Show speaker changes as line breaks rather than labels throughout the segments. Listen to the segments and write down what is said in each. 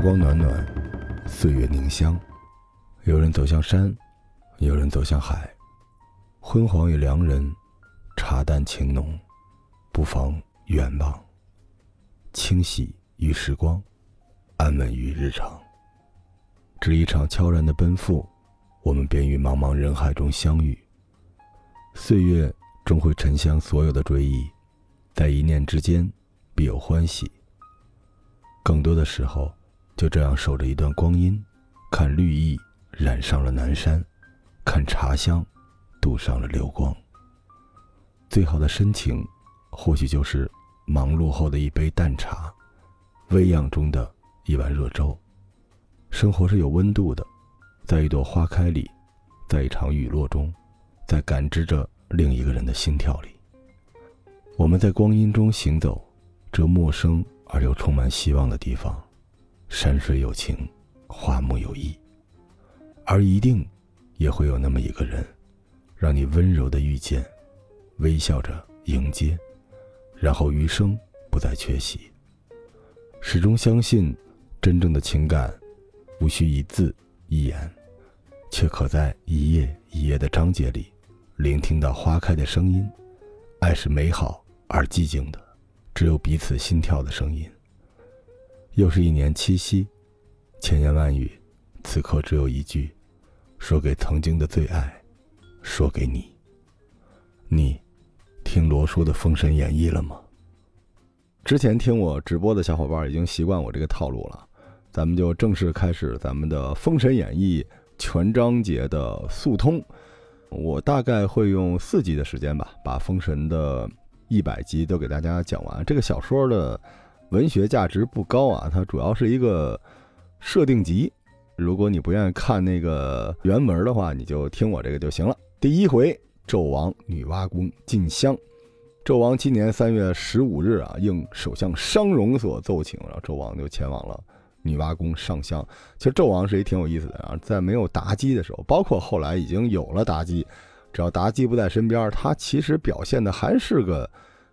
时光暖暖，岁月凝香。有人走向山，有人走向海。昏黄与良人，茶淡情浓，不妨远望。清洗与时光，安稳于日常。只一场悄然的奔赴，我们便于茫茫人海中相遇。岁月终会沉香所有的追忆，在一念之间，必有欢喜。更多的时候，就这样守着一段光阴，看绿意染上了南山，看茶香镀上了流光。最好的深情，或许就是忙碌后的一杯淡茶，微漾中的一碗热粥。生活是有温度的，在一朵花开里，在一场雨落中，在感知着另一个人的心跳里。我们在光阴中行走，这陌生。而又充满希望的地方，山水有情，花木有意，而一定也会有那么一个人，让你温柔的遇见，微笑着迎接，然后余生不再缺席。始终相信，真正的情感，无需一字一言，却可在一页一页的章节里，聆听到花开的声音。爱是美好而寂静的。只有彼此心跳的声音。又是一年七夕，千言万语，此刻只有一句：说给曾经的最爱，说给你。你，听罗叔的《封神演义》了吗？之前听我直播的小伙伴已经习惯我这个套路了，咱们就正式开始咱们的《封神演义》全章节的速通。我大概会用四集的时间吧，把封神的。一百集都给大家讲完。这个小说的文学价值不高啊，它主要是一个设定集。如果你不愿意看那个原文的话，你就听我这个就行了。第一回，纣王女娲宫进香。纣王今年三月十五日啊，应首相商容所奏请，然后纣王就前往了女娲宫上香。其实纣王是一挺有意思的啊，在没有妲己的时候，包括后来已经有了妲己。只要妲己不在身边，他其实表现的还是个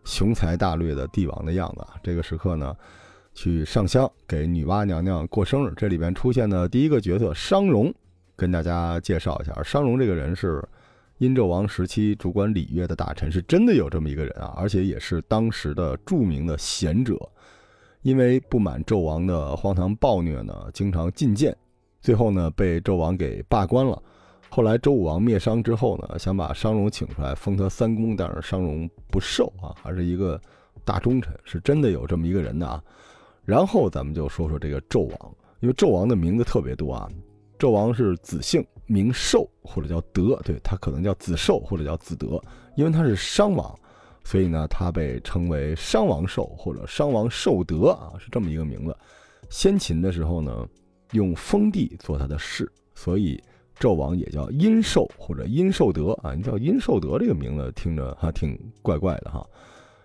雄才大略的帝王的样子。这个时刻呢，去上香给女娲娘娘过生日。这里边出现的第一个角色商容，跟大家介绍一下。商容这个人是殷纣王时期主管礼乐的大臣，是真的有这么一个人啊，而且也是当时的著名的贤者。因为不满纣王的荒唐暴虐呢，经常进谏，最后呢被纣王给罢官了。后来周武王灭商之后呢，想把商容请出来封他三公，但是商容不受啊，还是一个大忠臣，是真的有这么一个人的啊。然后咱们就说说这个纣王，因为纣王的名字特别多啊。纣王是子姓，名寿或者叫德，对他可能叫子寿或者叫子德，因为他是商王，所以呢他被称为商王寿或者商王寿德啊，是这么一个名字。先秦的时候呢，用封地做他的氏，所以。纣王也叫殷寿或者殷寿德啊，你叫殷寿德这个名字听着还挺怪怪的哈。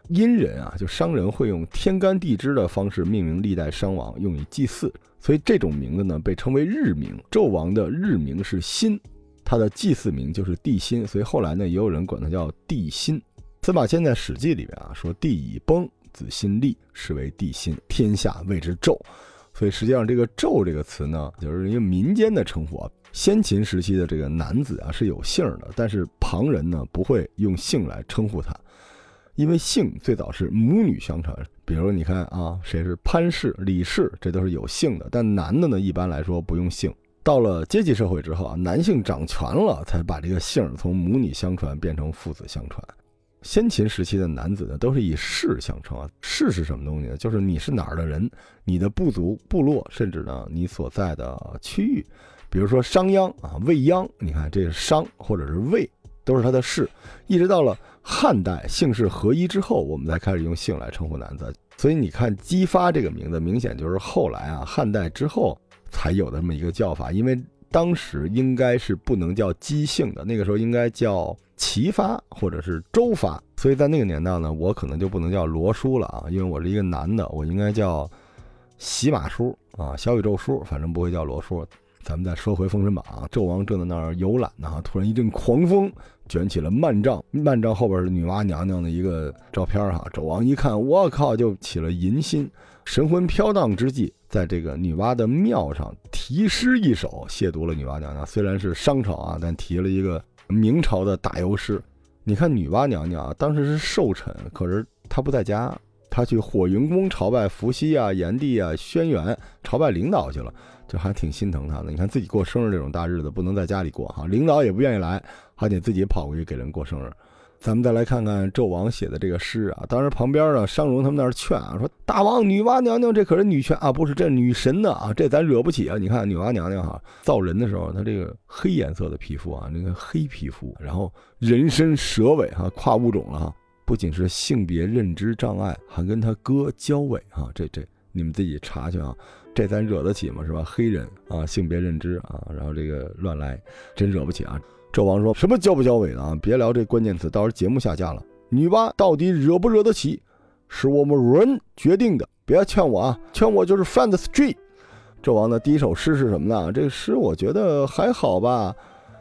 殷人啊，就商人会用天干地支的方式命名历代商王，用以祭祀，所以这种名字呢被称为日名。纣王的日名是辛，他的祭祀名就是帝辛，所以后来呢也有人管他叫帝辛。司马迁在《史记》里面啊说：“帝已崩，子辛立，是为帝辛，天下谓之纣。”所以实际上这个“纣”这个词呢，就是一个民间的称呼啊。先秦时期的这个男子啊是有姓的，但是旁人呢不会用姓来称呼他，因为姓最早是母女相传。比如你看啊，谁是潘氏、李氏，这都是有姓的。但男的呢，一般来说不用姓。到了阶级社会之后啊，男性掌权了，才把这个姓从母女相传变成父子相传。先秦时期的男子呢，都是以氏相称啊。氏是什么东西呢？就是你是哪儿的人，你的部族、部落，甚至呢你所在的区域。比如说商鞅啊，魏鞅，你看这是商或者是魏，都是他的氏。一直到了汉代，姓氏合一之后，我们才开始用姓来称呼男子。所以你看，姬发这个名字，明显就是后来啊，汉代之后才有的这么一个叫法。因为当时应该是不能叫姬姓的，那个时候应该叫齐发或者是周发。所以在那个年代呢，我可能就不能叫罗叔了啊，因为我是一个男的，我应该叫喜马叔啊，小宇宙叔，反正不会叫罗叔。咱们再说回《封神榜》，纣王正在那儿游览呢，突然一阵狂风卷起了幔帐，幔帐后边是女娲娘娘的一个照片哈。纣王一看，我靠，就起了淫心，神魂飘荡之际，在这个女娲的庙上题诗一首，亵渎了女娲娘娘。虽然是商朝啊，但题了一个明朝的打油诗。你看女娲娘娘啊，当时是寿辰，可是她不在家，她去火云宫朝拜伏羲啊、炎帝啊、轩辕，朝拜领导去了。就还挺心疼他的，你看自己过生日这种大日子不能在家里过哈，领导也不愿意来，还得自己跑过去给人过生日。咱们再来看看纣王写的这个诗啊，当时旁边呢，商容他们那儿劝啊，说大王女娲娘娘这可是女权啊，不是这女神呢啊，这咱惹不起啊。你看女娲娘娘哈造人的时候，她这个黑颜色的皮肤啊，那个黑皮肤，然后人身蛇尾哈，跨物种了哈，不仅是性别认知障碍，还跟他哥交尾哈，这这你们自己查去啊。这咱惹得起吗？是吧？黑人啊，性别认知啊，然后这个乱来，真惹不起啊！纣王说什么交不交尾的啊？别聊这关键词，到时候节目下架了。女娲到底惹不惹得起，是我们人决定的。别劝我啊，劝我就是 f a n t a s t r e e t 纣王的第一首诗是什么呢？这个诗我觉得还好吧。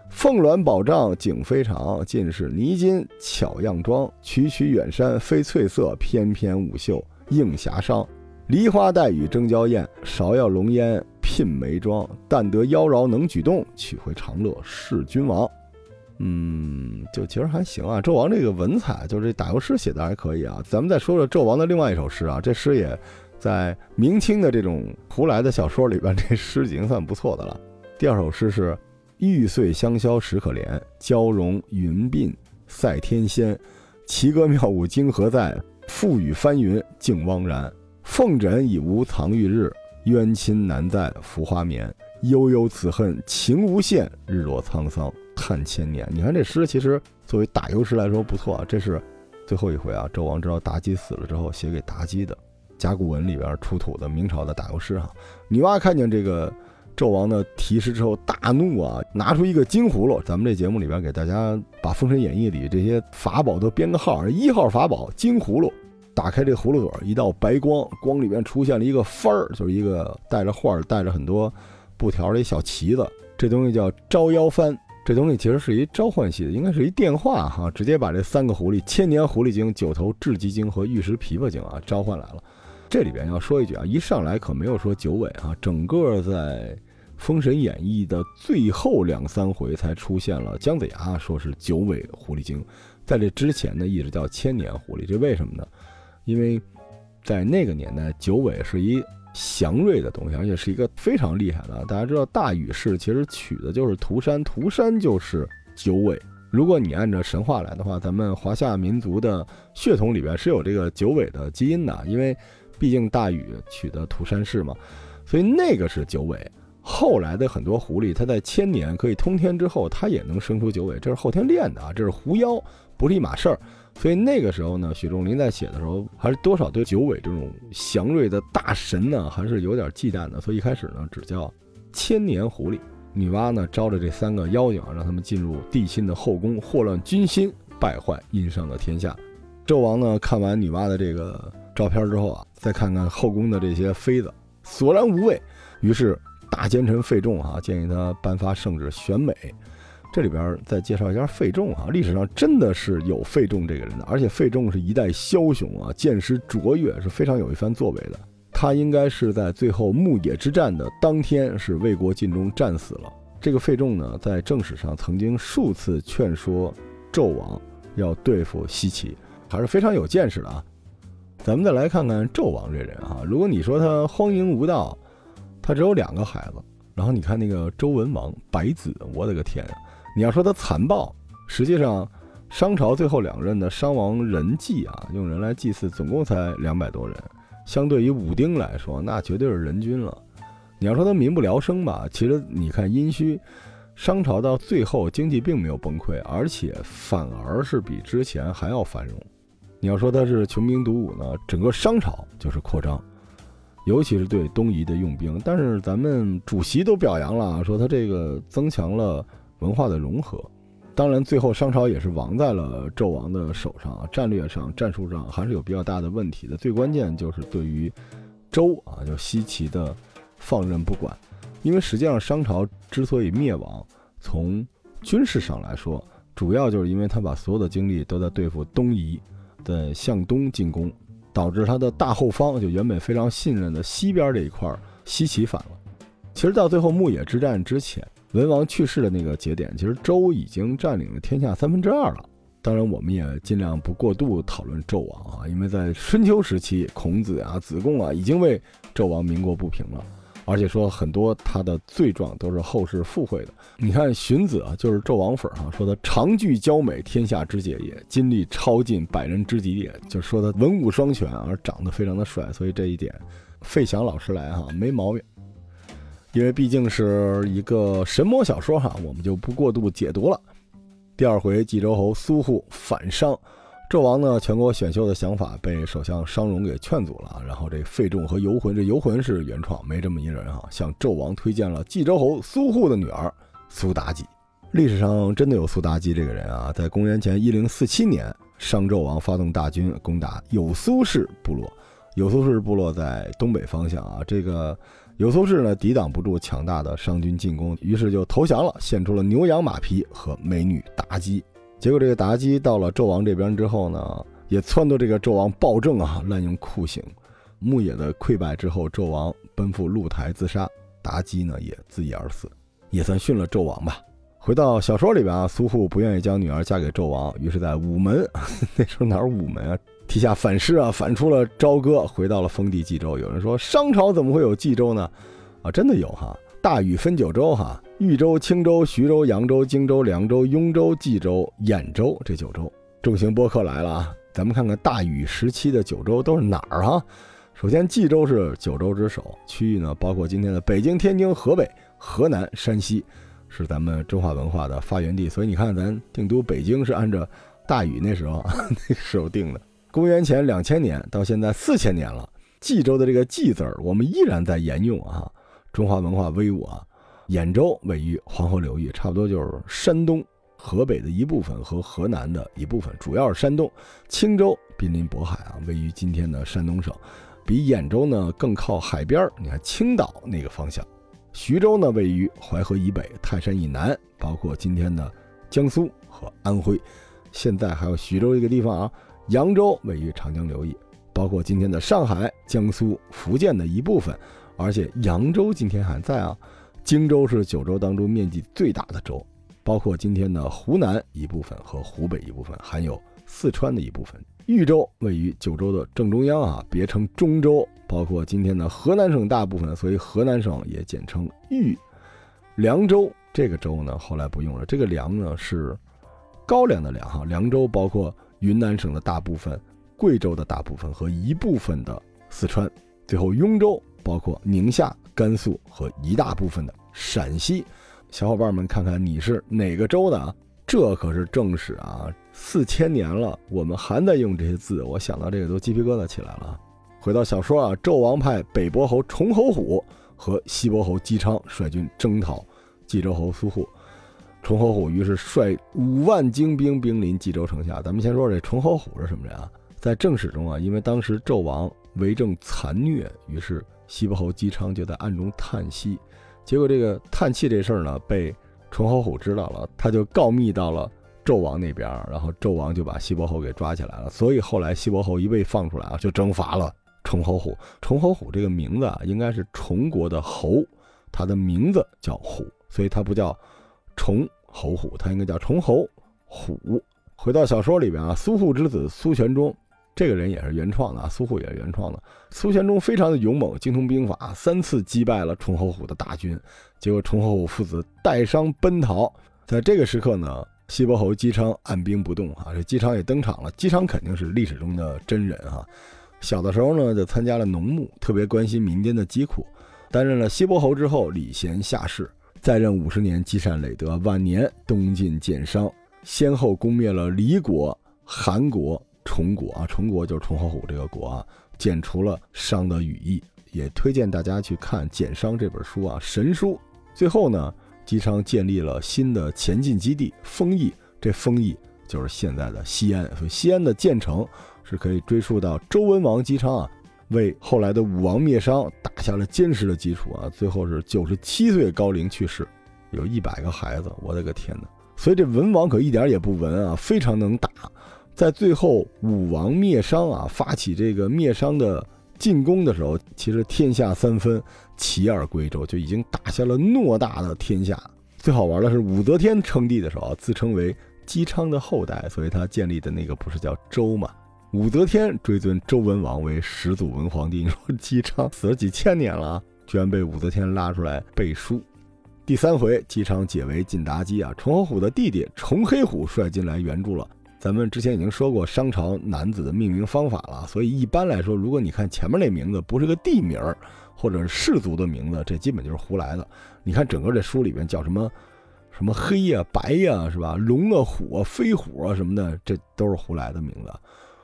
凤鸾宝帐景非常，尽是泥金巧样妆。曲曲远山飞翠色，翩翩舞袖映霞裳。梨花带雨争娇艳，芍药浓烟聘眉妆。但得妖娆能举动，取回长乐是君王。嗯，就其实还行啊。纣王这个文采，就是这打油诗写的还可以啊。咱们再说说纣王的另外一首诗啊，这诗也在明清的这种胡来的小说里边，这诗已经算不错的了。第二首诗是：玉碎香消时可怜，娇容云鬓赛天仙。奇歌妙舞今何在？覆雨翻云竟汪然。凤枕已无藏玉日，冤亲难在浮花眠。悠悠此恨情无限，日落沧桑叹千年。你看这诗，其实作为打油诗来说不错啊。这是最后一回啊，纣王知道妲己死了之后写给妲己的甲骨文里边出土的明朝的打油诗哈。女娲看见这个纣王的题诗之后大怒啊，拿出一个金葫芦。咱们这节目里边给大家把《封神演义》里这些法宝都编个号，一号法宝金葫芦。打开这葫芦嘴，一道白光，光里面出现了一个幡儿，就是一个带着画儿、带着很多布条的一小旗子。这东西叫招妖幡，这东西其实是一召唤系的，应该是一电话哈，直接把这三个狐狸——千年狐狸精、九头雉鸡精和玉石琵琶精啊召唤来了。这里边要说一句啊，一上来可没有说九尾啊，整个在《封神演义》的最后两三回才出现了姜子牙说是九尾狐狸精，在这之前呢一直叫千年狐狸，这为什么呢？因为，在那个年代，九尾是一祥瑞的东西，而且是一个非常厉害的。大家知道，大禹氏其实取的就是涂山，涂山就是九尾。如果你按照神话来的话，咱们华夏民族的血统里边是有这个九尾的基因的，因为毕竟大禹取的涂山氏嘛，所以那个是九尾。后来的很多狐狸，它在千年可以通天之后，它也能生出九尾，这是后天练的啊，这是狐妖，不是一码事儿。所以那个时候呢，许仲林在写的时候，还是多少对九尾这种祥瑞的大神呢，还是有点忌惮的。所以一开始呢，只叫千年狐狸。女娲呢，招着这三个妖精啊，让他们进入帝辛的后宫，祸乱军心，败坏殷商的天下。纣王呢，看完女娲的这个照片之后啊，再看看后宫的这些妃子，索然无味。于是大奸臣费仲啊，建议他颁发圣旨选美。这里边再介绍一下费仲啊，历史上真的是有费仲这个人的，而且费仲是一代枭雄啊，见识卓越，是非常有一番作为的。他应该是在最后牧野之战的当天是为国尽忠战死了。这个费仲呢，在正史上曾经数次劝说纣王要对付西岐，还是非常有见识的啊。咱们再来看看纣王这人啊，如果你说他荒淫无道，他只有两个孩子，然后你看那个周文王百子，我的个天啊！你要说他残暴，实际上，商朝最后两任的商王人祭啊，用人来祭祀，总共才两百多人，相对于武丁来说，那绝对是人均了。你要说他民不聊生吧，其实你看殷墟，商朝到最后经济并没有崩溃，而且反而是比之前还要繁荣。你要说他是穷兵黩武呢，整个商朝就是扩张，尤其是对东夷的用兵。但是咱们主席都表扬了，说他这个增强了。文化的融合，当然最后商朝也是亡在了纣王的手上啊。战略上、战术上还是有比较大的问题的。最关键就是对于周啊，就西岐的放任不管。因为实际上商朝之所以灭亡，从军事上来说，主要就是因为他把所有的精力都在对付东夷，在向东进攻，导致他的大后方就原本非常信任的西边这一块西岐反了。其实到最后牧野之战之前，文王去世的那个节点，其实周已经占领了天下三分之二了。当然，我们也尽量不过度讨论纣王啊，因为在春秋时期，孔子啊、子贡啊已经为纣王鸣过不平了，而且说很多他的罪状都是后世附会的。你看荀子啊，就是纣王粉哈，说他长具娇美，天下之杰也；精力超尽，百人之极也。就说他文武双全，而长得非常的帅，所以这一点，费翔老师来哈没毛病。因为毕竟是一个神魔小说哈，我们就不过度解读了。第二回，冀州侯苏护反商，纣王呢，全国选秀的想法被首相商容给劝阻了。然后这费仲和游魂，这游魂是原创，没这么一人哈，向纣王推荐了冀州侯苏护的女儿苏妲己。历史上真的有苏妲己这个人啊，在公元前一零四七年，商纣王发动大军攻打有苏氏部落，有苏氏部落在东北方向啊，这个。有苏氏呢，抵挡不住强大的商军进攻，于是就投降了，献出了牛羊马匹和美女妲己。结果这个妲己到了纣王这边之后呢，也撺掇这个纣王暴政啊，滥用酷刑。牧野的溃败之后，纣王奔赴露台自杀，妲己呢也自缢而死，也算训了纣王吧。回到小说里边啊，苏护不愿意将女儿嫁给纣王，于是在午门，那时候哪儿午门啊？提下反诗啊，反出了朝歌，回到了封地冀州。有人说商朝怎么会有冀州呢？啊，真的有哈！大禹分九州哈，豫州、青州、徐州、扬州、荆州、凉州、雍州、冀州、兖州这九州。重型播客来了啊，咱们看看大禹时期的九州都是哪儿哈？首先，冀州是九州之首，区域呢包括今天的北京、天津、河北、河南、山西，是咱们中华文化的发源地。所以你看，咱定都北京是按照大禹那时候 那时候定的。公元前两千年到现在四千年了，冀州的这个“冀”字儿，我们依然在沿用啊。中华文化威武啊！兖州位于黄河流域，差不多就是山东、河北的一部分和河南的一部分，主要是山东。青州濒临渤海啊，位于今天的山东省，比兖州呢更靠海边儿。你看青岛那个方向。徐州呢位于淮河以北，泰山以南，包括今天的江苏和安徽。现在还有徐州一个地方啊。扬州位于长江流域，包括今天的上海、江苏、福建的一部分，而且扬州今天还在啊。荆州是九州当中面积最大的州，包括今天的湖南一部分和湖北一部分，还有四川的一部分。豫州位于九州的正中央啊，别称中州，包括今天的河南省大部分，所以河南省也简称豫。凉州这个州呢，后来不用了，这个凉呢是高粱的凉哈。凉州包括。云南省的大部分、贵州的大部分和一部分的四川，最后雍州包括宁夏、甘肃和一大部分的陕西。小伙伴们，看看你是哪个州的啊？这可是正史啊，四千年了，我们还在用这些字，我想到这个都鸡皮疙瘩起来了。回到小说啊，纣王派北伯侯崇侯虎和西伯侯姬昌率军征讨冀州侯苏护。崇侯虎于是率五万精兵兵临冀州城下。咱们先说这崇侯虎是什么人啊？在正史中啊，因为当时纣王为政残虐，于是西伯侯姬昌就在暗中叹息。结果这个叹气这事儿呢，被崇侯虎知道了，他就告密到了纣王那边，然后纣王就把西伯侯给抓起来了。所以后来西伯侯一被放出来啊，就征伐了崇侯虎。崇侯虎这个名字啊，应该是崇国的侯，他的名字叫虎，所以他不叫。崇侯虎，他应该叫崇侯虎。回到小说里边啊，苏护之子苏玄忠，这个人也是原创的啊，苏护也是原创的。苏玄忠非常的勇猛，精通兵法，三次击败了崇侯虎的大军。结果崇侯虎父子带伤奔逃。在这个时刻呢，西伯侯姬昌按兵不动啊，这姬昌也登场了。姬昌肯定是历史中的真人哈。小的时候呢，就参加了农牧，特别关心民间的疾苦。担任了西伯侯之后，礼贤下士。在任五十年，积善累德。晚年东晋建商，先后攻灭了黎国、韩国、崇国啊，崇国就是崇侯虎这个国啊，剪除了商的羽翼。也推荐大家去看《简商》这本书啊，神书。最后呢，姬昌建立了新的前进基地丰邑，这丰邑就是现在的西安。所以西安的建成是可以追溯到周文王姬昌啊，为后来的武王灭商打下了坚实的基础啊。最后是九十七岁高龄去世，有一百个孩子，我的个天哪！所以这文王可一点也不文啊，非常能打。在最后武王灭商啊，发起这个灭商的进攻的时候，其实天下三分，齐而归周，就已经打下了偌大的天下。最好玩的是武则天称帝的时候啊，自称为姬昌的后代，所以他建立的那个不是叫周吗？武则天追尊周文王为始祖文皇帝，你说 姬昌死了几千年了，居然被武则天拉出来背书。第三回，姬昌解围进妲己啊，崇侯虎的弟弟崇黑虎率军来援助了。咱们之前已经说过商朝男子的命名方法了，所以一般来说，如果你看前面那名字不是个地名儿，或者是氏族的名字，这基本就是胡来的。你看整个这书里边叫什么什么黑呀、白呀，是吧？龙啊、虎啊、飞虎啊什么的，这都是胡来的名字。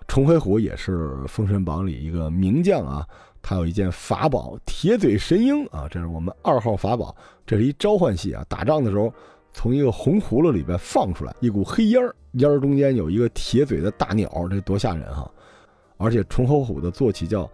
崇黑虎也是《封神榜》里一个名将啊，他有一件法宝——铁嘴神鹰啊，这是我们二号法宝。这是一召唤系啊，打仗的时候从一个红葫芦里边放出来一股黑烟儿，烟儿中间有一个铁嘴的大鸟，这多吓人哈！而且崇侯虎的坐骑叫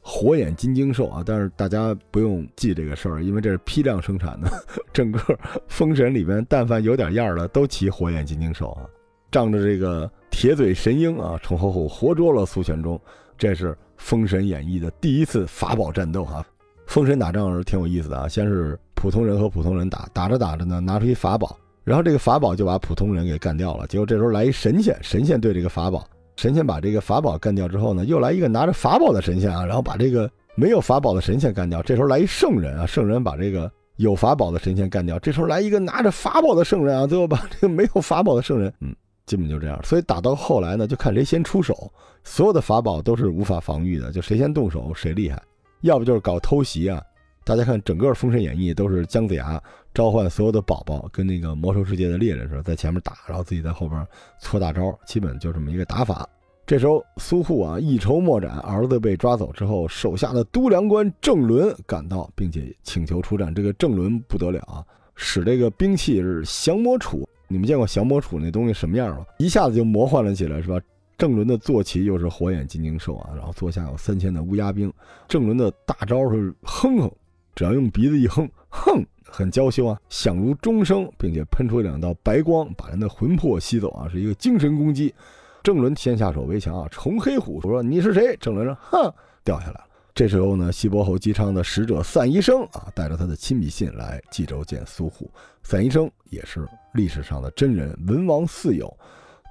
火眼金睛兽啊，但是大家不用记这个事儿，因为这是批量生产的。整个封神里边，但凡有点样的都骑火眼金睛兽啊，仗着这个。铁嘴神鹰啊，崇侯虎活捉了苏玄忠，这是《封神演义》的第一次法宝战斗哈。封神打仗是挺有意思的啊，先是普通人和普通人打，打着打着呢，拿出一法宝，然后这个法宝就把普通人给干掉了。结果这时候来一神仙，神仙对这个法宝，神仙把这个法宝干掉之后呢，又来一个拿着法宝的神仙啊，然后把这个没有法宝的神仙干掉。这时候来一圣人啊，圣人把这个有法宝的神仙干掉。这时候来一个拿着法宝的圣人啊，最后把这个没有法宝的圣人，嗯。基本就这样，所以打到后来呢，就看谁先出手。所有的法宝都是无法防御的，就谁先动手谁厉害。要不就是搞偷袭啊！大家看整个《封神演义》都是姜子牙召唤所有的宝宝，跟那个魔兽世界的猎人似的，在前面打，然后自己在后边搓大招，基本就这么一个打法。这时候苏护啊一筹莫展，儿子被抓走之后，手下的都梁官郑伦赶到，并且请求出战。这个郑伦不得了啊，使这个兵器是降魔杵。你们见过降魔杵那东西什么样吗？一下子就魔幻了起来，是吧？郑伦的坐骑又是火眼金睛兽啊，然后坐下有三千的乌鸦兵。郑伦的大招是哼哼，只要用鼻子一哼，哼，很娇羞啊，响如钟声，并且喷出两道白光，把人的魂魄吸走啊，是一个精神攻击。郑伦先下手为强啊，重黑虎说：“你是谁？”郑伦说：“哼，掉下来。”这时候呢，西伯侯姬昌的使者散宜生啊，带着他的亲笔信来冀州见苏护。散宜生也是历史上的真人，文王四友。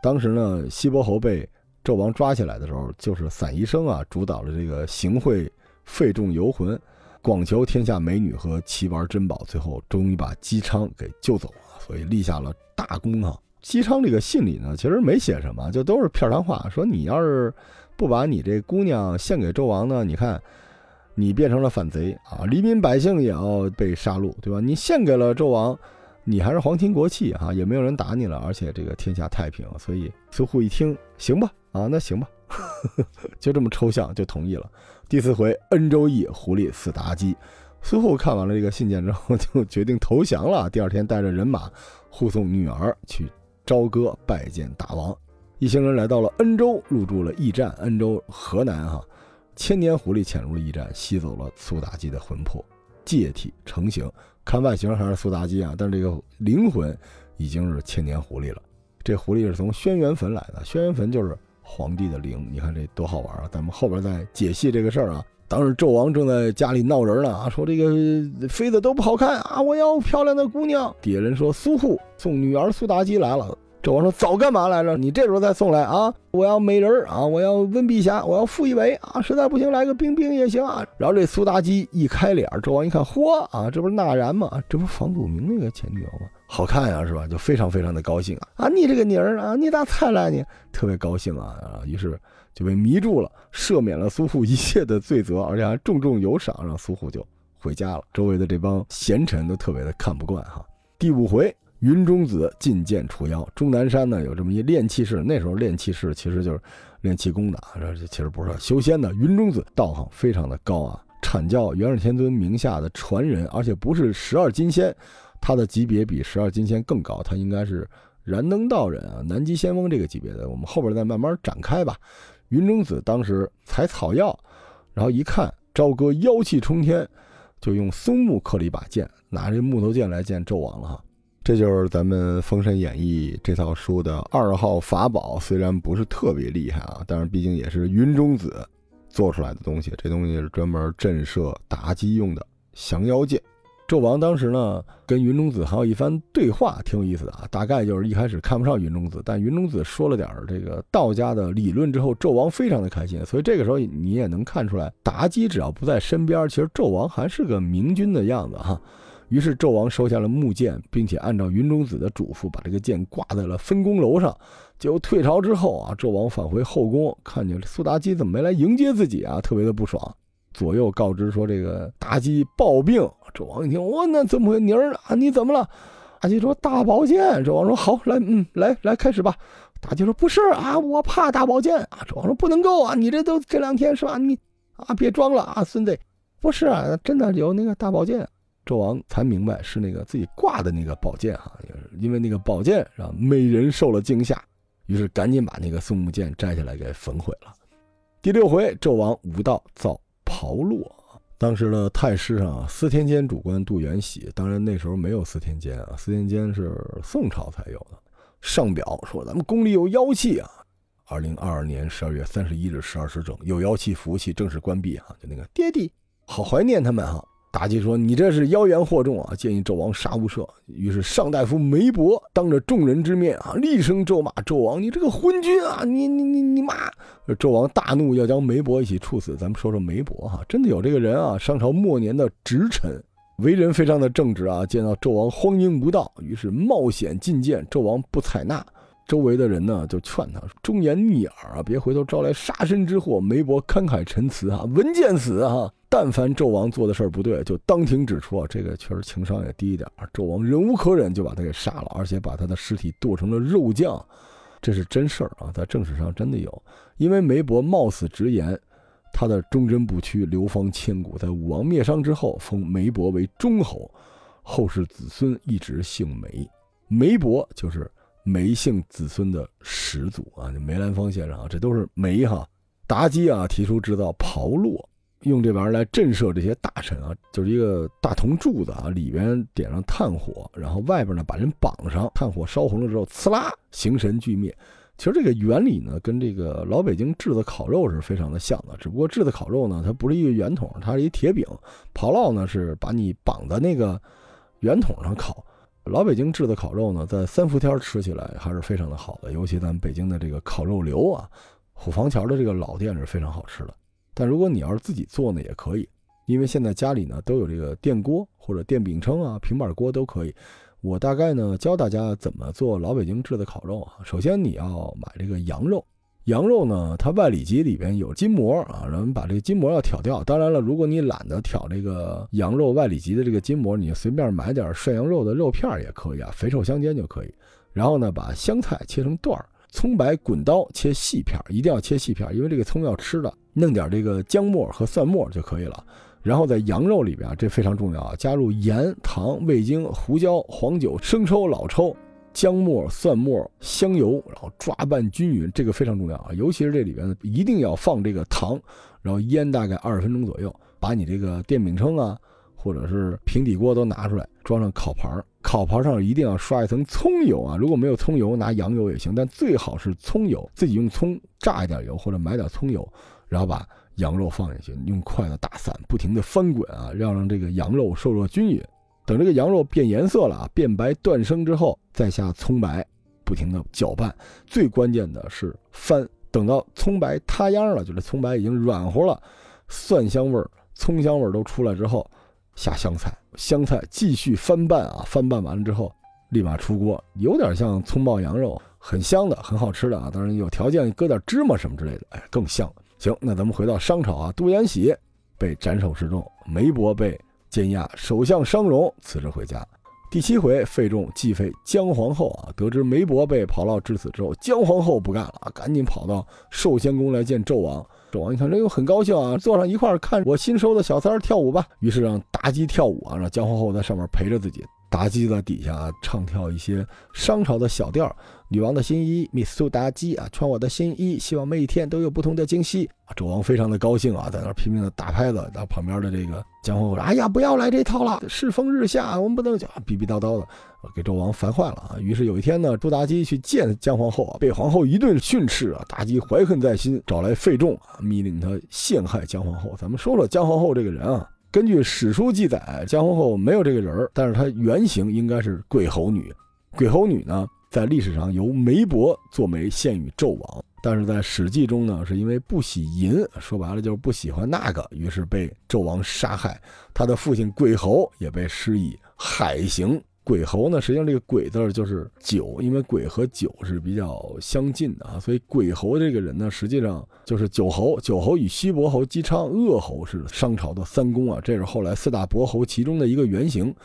当时呢，西伯侯被纣王抓起来的时候，就是散宜生啊主导了这个行贿，费众游魂，广求天下美女和奇玩珍宝，最后终于把姬昌给救走了，所以立下了大功啊。姬昌这个信里呢，其实没写什么，就都是片儿汤话，说你要是。不把你这姑娘献给纣王呢？你看，你变成了反贼啊！黎民百姓也要被杀戮，对吧？你献给了纣王，你还是皇亲国戚哈，也没有人打你了，而且这个天下太平。所以苏护一听，行吧，啊，那行吧，就这么抽象就同意了。第四回，恩州役狐狸死妲己。苏护看完了这个信件之后，就决定投降了。第二天，带着人马护送女儿去朝歌拜见大王。一行人来到了恩州，入住了驿站。恩州河南哈，千年狐狸潜入了驿站，吸走了苏妲己的魂魄，借体成形。看外形还是苏妲己啊，但是这个灵魂已经是千年狐狸了。这狐狸是从轩辕坟来的，轩辕坟就是皇帝的陵。你看这多好玩啊！咱们后边再解析这个事儿啊。当时纣王正在家里闹人呢啊，说这个妃子都不好看啊，我要漂亮的姑娘。底下人说苏护送女儿苏妲己来了。纣王说：“早干嘛来着？你这时候再送来啊！我要美人啊！我要温碧霞！我要傅一伟啊！实在不行来个冰冰也行啊！”然后这苏妲己一开脸，纣王一看，嚯啊，这不是纳然吗？这不是房祖名那个前女友吗？好看呀，是吧？就非常非常的高兴啊！啊，你这个妮儿啊，你咋才来呢？特别高兴啊！啊，于是就被迷住了，赦免了苏护一切的罪责，而且还重重有赏，让苏护就回家了。周围的这帮贤臣都特别的看不惯哈。第五回。云中子进谏除妖，终南山呢有这么一炼气士，那时候炼气士其实就是练气功的，这其实不是修仙的。云中子道行非常的高啊，阐教元始天尊名下的传人，而且不是十二金仙，他的级别比十二金仙更高，他应该是燃灯道人啊，南极仙翁这个级别的。我们后边再慢慢展开吧。云中子当时采草药，然后一看朝歌妖气冲天，就用松木刻了一把剑，拿这木头剑来见纣王了哈。这就是咱们《封神演义》这套书的二号法宝，虽然不是特别厉害啊，但是毕竟也是云中子做出来的东西。这东西是专门震慑妲己用的降妖剑。纣王当时呢，跟云中子还有一番对话，挺有意思的啊。大概就是一开始看不上云中子，但云中子说了点这个道家的理论之后，纣王非常的开心。所以这个时候你也能看出来，妲己只要不在身边，其实纣王还是个明君的样子哈。于是纣王收下了木剑，并且按照云中子的嘱咐，把这个剑挂在了分宫楼上。结果退朝之后啊，纣王返回后宫，看见苏妲己怎么没来迎接自己啊，特别的不爽。左右告知说这个妲己暴病。纣王一听，我那怎么回妮儿啊？你怎么了？妲己说大宝剑。纣王说好，来，嗯，来来开始吧。妲己说不是啊，我怕大宝剑啊。纣王说不能够啊，你这都这两天是吧？你啊别装了啊，孙子，不是啊，真的有那个大宝剑。纣王才明白是那个自己挂的那个宝剑哈，因为那个宝剑让美人受了惊吓，于是赶紧把那个松木剑摘下来给焚毁了。第六回，纣王无道造炮烙。当时的太师上，司天监主官杜元喜，当然那时候没有司天监啊，司天监是宋朝才有的。上表说咱们宫里有妖气啊。二零二二年十二月三十一日十二时整，有妖气服务器正式关闭哈，就那个爹地，好怀念他们哈。妲己说：“你这是妖言惑众啊！建议纣王杀无赦。”于是上大夫梅伯当着众人之面啊，厉声咒骂纣王：“你这个昏君啊！你你你你妈！”纣王大怒，要将梅伯一起处死。咱们说说梅伯哈，真的有这个人啊！商朝末年的直臣，为人非常的正直啊。见到纣王荒淫无道，于是冒险进谏，纣王不采纳。周围的人呢就劝他忠言逆耳啊，别回头招来杀身之祸。梅伯慷慨陈词啊，闻见死啊。但凡纣王做的事儿不对，就当庭指出啊，这个确实情商也低一点。纣王忍无可忍，就把他给杀了，而且把他的尸体剁成了肉酱，这是真事儿啊，在正史上真的有。因为梅伯冒死直言，他的忠贞不屈，流芳千古。在武王灭商之后，封梅伯为忠侯，后世子孙一直姓梅，梅伯就是梅姓子孙的始祖啊。梅兰芳先生啊，这都是梅哈。妲己啊，提出制造炮烙。用这玩意儿来震慑这些大臣啊，就是一个大铜柱子啊，里边点上炭火，然后外边呢把人绑上，炭火烧红了之后，呲啦，形神俱灭。其实这个原理呢，跟这个老北京炙子烤肉是非常的像的，只不过炙子烤肉呢，它不是一个圆筒，它是一铁饼；炮烙呢是把你绑在那个圆筒上烤。老北京炙子烤肉呢，在三伏天吃起来还是非常的好的，尤其咱北京的这个烤肉刘啊，虎坊桥的这个老店是非常好吃的。但如果你要是自己做呢，也可以，因为现在家里呢都有这个电锅或者电饼铛啊、平板锅都可以。我大概呢教大家怎么做老北京制的烤肉啊。首先你要买这个羊肉，羊肉呢它外里脊里边有筋膜啊，然后把这个筋膜要挑掉。当然了，如果你懒得挑这个羊肉外里脊的这个筋膜，你随便买点涮羊肉的肉片也可以啊，肥瘦相间就可以。然后呢，把香菜切成段儿。葱白滚刀切细片，一定要切细片，因为这个葱要吃的。弄点这个姜末和蒜末就可以了。然后在羊肉里边，这非常重要啊，加入盐、糖、味精、胡椒、黄酒、生抽、老抽、姜末、蒜末、香油，然后抓拌均匀，这个非常重要啊。尤其是这里边一定要放这个糖，然后腌大概二十分钟左右，把你这个电饼铛啊。或者是平底锅都拿出来，装上烤盘儿烤盘上一定要刷一层葱油啊！如果没有葱油，拿羊油也行，但最好是葱油。自己用葱炸一点油，或者买点葱油，然后把羊肉放进去，用筷子打散，不停的翻滚啊，要让这个羊肉受热均匀。等这个羊肉变颜色了啊，变白断生之后，再下葱白，不停的搅拌。最关键的是翻，等到葱白塌秧了，就是葱白已经软和了，蒜香味儿、葱香味儿都出来之后。下香菜，香菜继续翻拌啊，翻拌完了之后，立马出锅，有点像葱爆羊肉，很香的，很好吃的啊。当然有条件搁点芝麻什么之类的，哎，更香。行，那咱们回到商朝啊，杜延禧被斩首示众，梅伯被监押，首相商容辞职回家。第七回，费仲继废姜皇后啊，得知梅伯被炮烙致死之后，姜皇后不干了，赶紧跑到寿仙宫来见纣王。纣王一看，这又很高兴啊，坐上一块儿看我新收的小三儿跳舞吧。于是让妲己跳舞啊，让姜皇后在上面陪着自己。妲己在底下唱跳一些商朝的小调，女王的新衣，米苏妲己啊，穿我的新衣，希望每一天都有不同的惊喜。啊纣王非常的高兴啊，在那拼命的打拍子。然后旁边的这个姜皇后说：“哎呀，不要来这套了，世风日下，我们不能讲逼逼叨叨的，给纣王烦坏了啊。”于是有一天呢，朱妲己去见姜皇后啊，被皇后一顿训斥啊，妲己怀恨在心，找来费仲啊，命令他陷害姜皇后。咱们说说姜皇后这个人啊。根据史书记载，姜皇后没有这个人儿，但是她原型应该是鬼侯女。鬼侯女呢，在历史上由梅伯做媒献与纣王，但是在史记中呢，是因为不喜淫，说白了就是不喜欢那个，于是被纣王杀害。他的父亲鬼侯也被施以海刑。鬼侯呢，实际上这个“鬼”字就是酒，因为鬼和酒是比较相近的啊，所以鬼侯这个人呢，实际上就是九侯。九侯与西伯侯姬昌、鄂侯是商朝的三公啊，这是后来四大伯侯其中的一个原型。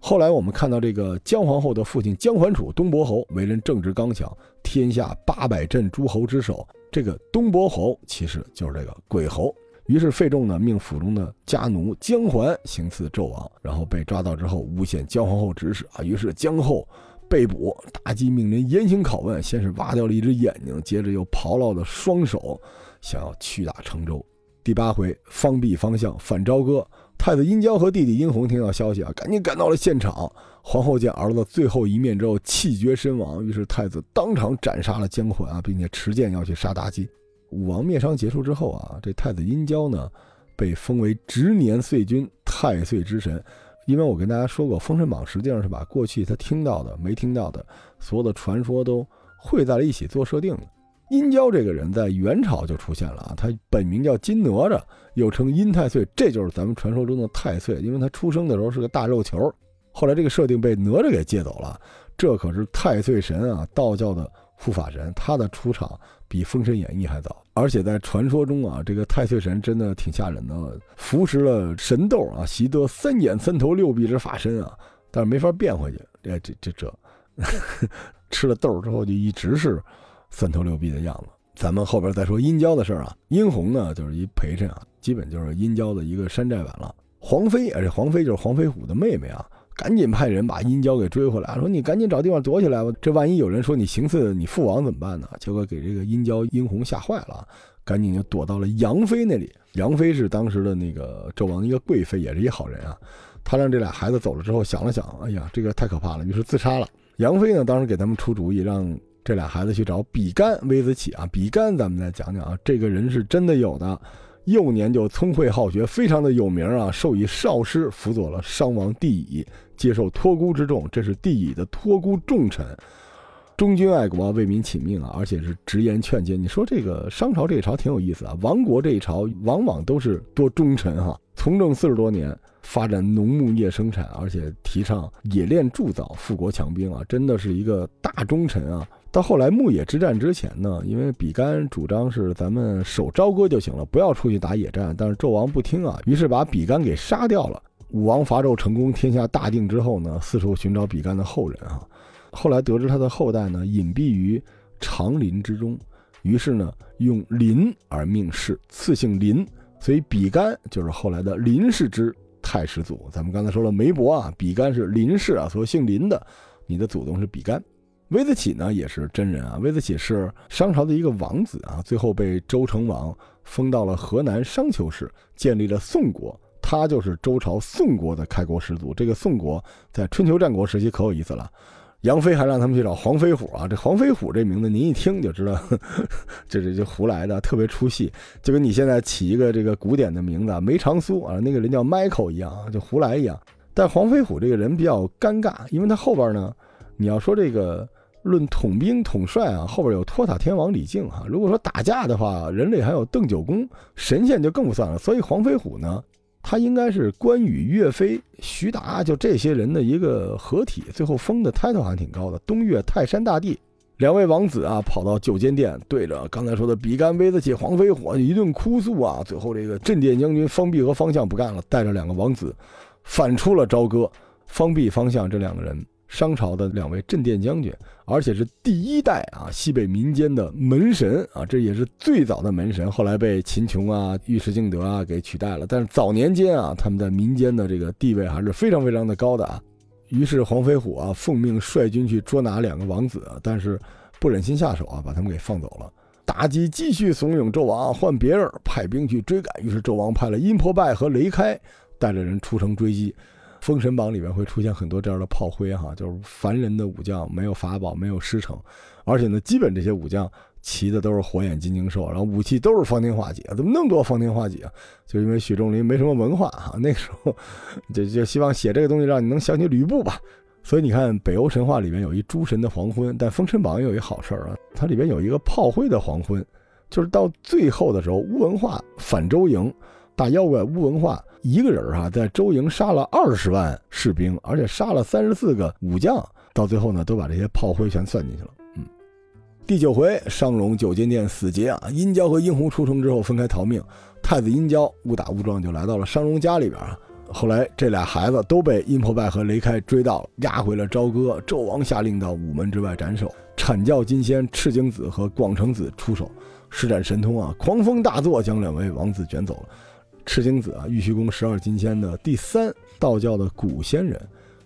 后来我们看到这个姜皇后的父亲姜桓楚，东伯侯，为人正直刚强，天下八百镇诸侯之首。这个东伯侯其实就是这个鬼侯。于是费仲呢，命府中的家奴姜桓行刺纣王，然后被抓到之后诬陷姜皇后指使啊。于是姜后被捕，妲己命人严刑拷问，先是挖掉了一只眼睛，接着又刨落了双手，想要屈打成周。第八回，方弼方向反朝歌，太子殷郊和弟弟殷红听到消息啊，赶紧赶到了现场。皇后见儿子最后一面之后气绝身亡，于是太子当场斩杀了姜桓啊，并且持剑要去杀妲己。武王灭商结束之后啊，这太子殷郊呢，被封为执年岁君、太岁之神。因为我跟大家说过，《封神榜》实际上是把过去他听到的、没听到的所有的传说都汇在了一起做设定的。殷郊这个人在元朝就出现了啊，他本名叫金哪吒，又称殷太岁，这就是咱们传说中的太岁。因为他出生的时候是个大肉球，后来这个设定被哪吒给借走了。这可是太岁神啊，道教的护法神，他的出场。比《封神演义》还早，而且在传说中啊，这个太岁神真的挺吓人的，服食了神豆啊，习得三眼三头六臂之法身啊，但是没法变回去。哎，这这这，吃了豆之后就一直是三头六臂的样子。咱们后边再说殷郊的事儿啊，殷红呢就是一陪衬啊，基本就是殷郊的一个山寨版了。黄飞，而且黄飞就是黄飞虎的妹妹啊。赶紧派人把殷郊给追回来，说你赶紧找地方躲起来吧。这万一有人说你行刺你父王怎么办呢？结果给这个殷郊、殷红吓坏了，赶紧就躲到了杨妃那里。杨妃是当时的那个纣王的一个贵妃，也是一好人啊。他让这俩孩子走了之后，想了想，哎呀，这个太可怕了，于是自杀了。杨妃呢，当时给他们出主意，让这俩孩子去找比干、微子启啊。比干，咱们再讲讲啊，这个人是真的有的。幼年就聪慧好学，非常的有名啊，授以少师，辅佐了商王帝乙，接受托孤之重。这是帝乙的托孤重臣，忠君爱国，为民请命啊，而且是直言劝谏。你说这个商朝这一朝挺有意思啊，亡国这一朝往往都是多忠臣哈。从政四十多年，发展农牧业生产，而且提倡冶炼铸造，富国强兵啊，真的是一个大忠臣啊。到后来牧野之战之前呢，因为比干主张是咱们守朝歌就行了，不要出去打野战。但是纣王不听啊，于是把比干给杀掉了。武王伐纣成功，天下大定之后呢，四处寻找比干的后人啊。后来得知他的后代呢隐蔽于长林之中，于是呢用林而命氏，赐姓林，所以比干就是后来的林氏之太始祖。咱们刚才说了梅伯啊，比干是林氏啊，所以姓林的，你的祖宗是比干。微子启呢也是真人啊，微子启是商朝的一个王子啊，最后被周成王封到了河南商丘市，建立了宋国。他就是周朝宋国的开国始祖。这个宋国在春秋战国时期可有意思了，杨飞还让他们去找黄飞虎啊。这黄飞虎这名字您一听就知道，这是就胡来的，特别出戏，就跟你现在起一个这个古典的名字梅长苏啊，那个人叫 Michael 一样，就胡来一样。但黄飞虎这个人比较尴尬，因为他后边呢，你要说这个。论统兵统帅啊，后边有托塔天王李靖哈。如果说打架的话，人类还有邓九公，神仙就更不算了。所以黄飞虎呢，他应该是关羽、岳飞、徐达就这些人的一个合体。最后封的 title 还挺高的，东岳泰山大帝。两位王子啊，跑到九间殿，对着刚才说的比干、微子启、黄飞虎一顿哭诉啊。最后这个镇殿将军方弼和方向不干了，带着两个王子反出了朝歌。方弼、方向这两个人。商朝的两位镇殿将军，而且是第一代啊西北民间的门神啊，这也是最早的门神，后来被秦琼啊、尉迟敬德啊给取代了。但是早年间啊，他们在民间的这个地位还是非常非常的高的啊。于是黄飞虎啊奉命率军去捉拿两个王子，但是不忍心下手啊，把他们给放走了。妲己继续怂恿纣王换别人，派兵去追赶。于是纣王派了殷婆拜和雷开带着人出城追击。《封神榜》里面会出现很多这样的炮灰哈，就是凡人的武将没有法宝，没有师承，而且呢，基本这些武将骑的都是火眼金睛兽，然后武器都是方天画戟怎么那么多方天画戟啊？就因为许仲林没什么文化哈，那个时候就就希望写这个东西让你能想起吕布吧。所以你看北欧神话里面有一诸神的黄昏，但《封神榜》有一好事儿啊，它里边有一个炮灰的黄昏，就是到最后的时候，乌文化反周营，大妖怪乌文化。一个人哈，在周营杀了二十万士兵，而且杀了三十四个武将，到最后呢，都把这些炮灰全算进去了。嗯，第九回，商容九间殿死劫啊，殷郊和殷红出城之后分开逃命，太子殷郊误打误撞就来到了商容家里边啊。后来这俩孩子都被殷破败和雷开追到了，押回了朝歌。纣王下令到午门之外斩首，阐教金仙赤精子和广成子出手，施展神通啊，狂风大作，将两位王子卷走了。赤精子啊，玉虚宫十二金仙的第三，道教的古仙人，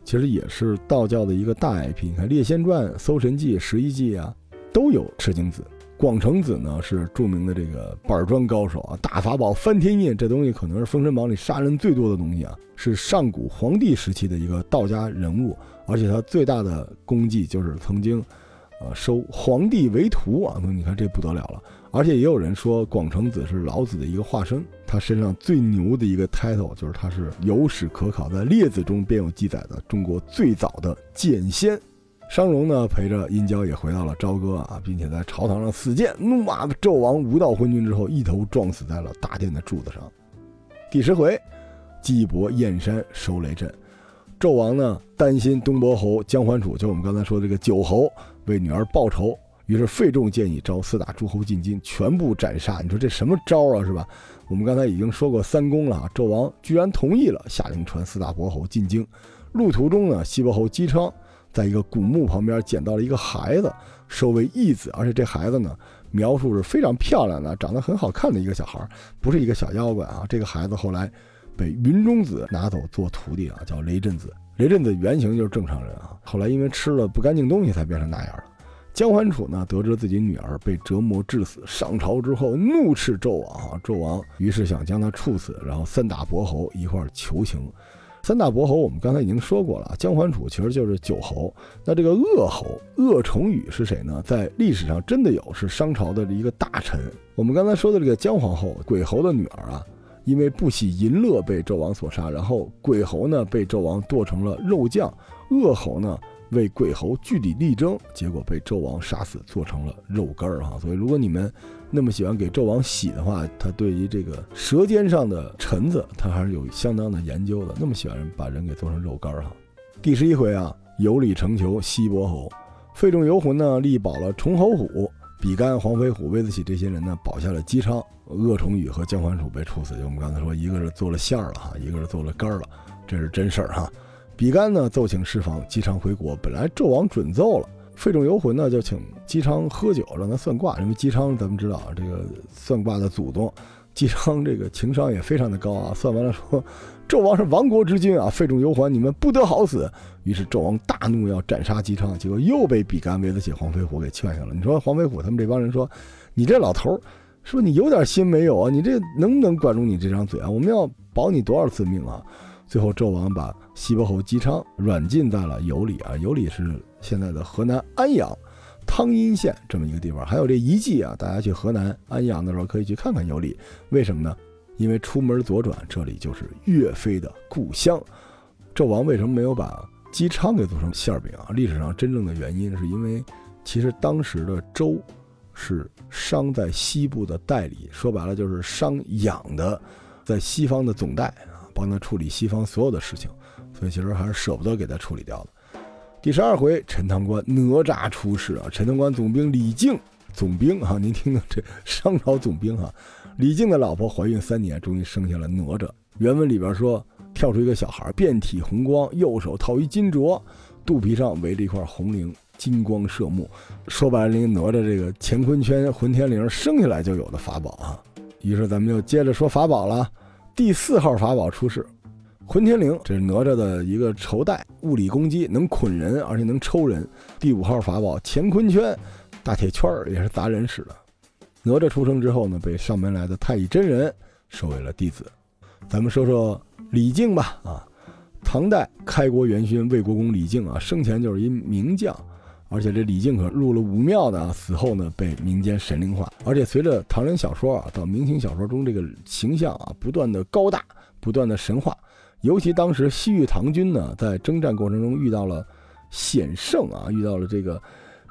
其实也是道教的一个大 IP。你看《列仙传》《搜神记》《十一记》啊，都有赤精子。广成子呢是著名的这个板砖高手啊，大法宝翻天印，这东西可能是《封神榜》里杀人最多的东西啊，是上古皇帝时期的一个道家人物，而且他最大的功绩就是曾经，呃，收皇帝为徒啊。你看这不得了了。而且也有人说广成子是老子的一个化身，他身上最牛的一个 title 就是他是有史可考，在《列子》中便有记载的中国最早的剑仙。商容呢陪着殷郊也回到了朝歌啊，并且在朝堂上死谏，怒骂纣王无道昏君之后，一头撞死在了大殿的柱子上。第十回，季伯燕山收雷震，纣王呢担心东伯侯姜桓楚，就我们刚才说的这个九侯为女儿报仇。于是费仲建议招四大诸侯进京，全部斩杀。你说这什么招啊，是吧？我们刚才已经说过三公了，纣王居然同意了，下令传四大伯侯进京。路途中呢，西伯侯姬昌在一个古墓旁边捡到了一个孩子，收为义子，而且这孩子呢，描述是非常漂亮的，长得很好看的一个小孩，不是一个小妖怪啊。这个孩子后来被云中子拿走做徒弟啊，叫雷震子。雷震子原型就是正常人啊，后来因为吃了不干净东西才变成那样的。姜桓楚呢，得知自己女儿被折磨致死，上朝之后怒斥纣王啊！纣王于是想将他处死，然后三大伯侯一块求情。三大伯侯我们刚才已经说过了，姜桓楚其实就是九侯。那这个鄂侯鄂崇禹是谁呢？在历史上真的有，是商朝的一个大臣。我们刚才说的这个姜皇后，鬼侯的女儿啊，因为不喜淫乐被纣王所杀，然后鬼侯呢被纣王剁成了肉酱，鄂侯呢。为鬼侯据理力争，结果被纣王杀死，做成了肉干儿哈。所以，如果你们那么喜欢给纣王洗的话，他对于这个舌尖上的臣子，他还是有相当的研究的。那么喜欢把人给做成肉干儿哈。第十一回啊，有礼成求西伯侯，费仲游魂呢力保了崇侯虎，比干、黄飞虎、魏子启这些人呢保下了姬昌，鄂崇禹和姜桓楚被处死。就我们刚才说，一个是做了馅儿了哈，一个是做了干儿了，这是真事儿哈。比干呢奏请释放姬昌回国，本来纣王准奏了，费仲游魂呢就请姬昌喝酒，让他算卦。因为姬昌咱们知道啊这个算卦的祖宗，姬昌这个情商也非常的高啊。算完了说，纣王是亡国之君啊，费仲游魂你们不得好死。于是纣王大怒要斩杀姬昌，结果又被比干、韦子写黄飞虎给劝下了。你说黄飞虎他们这帮人说，你这老头儿，说你有点心没有啊？你这能不能管住你这张嘴啊？我们要保你多少次命啊？最后，纣王把西伯侯姬昌软禁在了有里啊，有里是现在的河南安阳汤阴县这么一个地方。还有这遗迹啊，大家去河南安阳的时候可以去看看有里。为什么呢？因为出门左转，这里就是岳飞的故乡。纣王为什么没有把姬昌给做成馅饼啊？历史上真正的原因是因为，其实当时的周是商在西部的代理，说白了就是商养的，在西方的总代啊。帮他处理西方所有的事情，所以其实还是舍不得给他处理掉的。第十二回，陈塘关哪吒出世啊！陈塘关总兵李靖，总兵哈，您听听这商朝总兵哈，李靖的老婆怀孕三年，终于生下了哪吒。原文里边说，跳出一个小孩，遍体红光，右手套一金镯，肚皮上围着一块红绫，金光射目。说白了，您哪吒这个乾坤圈、混天绫生下来就有的法宝啊。于是咱们就接着说法宝了。第四号法宝出世，混天绫，这是哪吒的一个绸带，物理攻击，能捆人，而且能抽人。第五号法宝乾坤圈，大铁圈儿也是砸人使的。哪吒出生之后呢，被上门来的太乙真人收为了弟子。咱们说说李靖吧，啊，唐代开国元勋魏国公李靖啊，生前就是一名将，而且这李靖可入了武庙的啊，死后呢被民间神灵化，而且随着唐人小说啊到明清小说中，这个形象啊不断的高大，不断的神话。尤其当时西域唐军呢，在征战过程中遇到了险胜啊，遇到了这个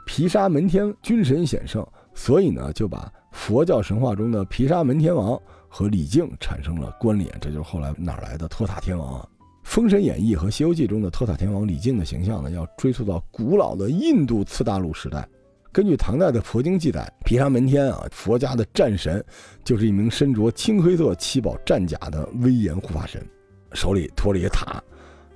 毗沙门天军神险胜，所以呢，就把佛教神话中的毗沙门天王和李靖产生了关联。这就是后来哪来的托塔天王啊？《封神演义》和《西游记》中的托塔天王李靖的形象呢，要追溯到古老的印度次大陆时代。根据唐代的佛经记载，毗沙门天啊，佛家的战神，就是一名身着青黑色七宝战甲的威严护法神。手里托着一个塔，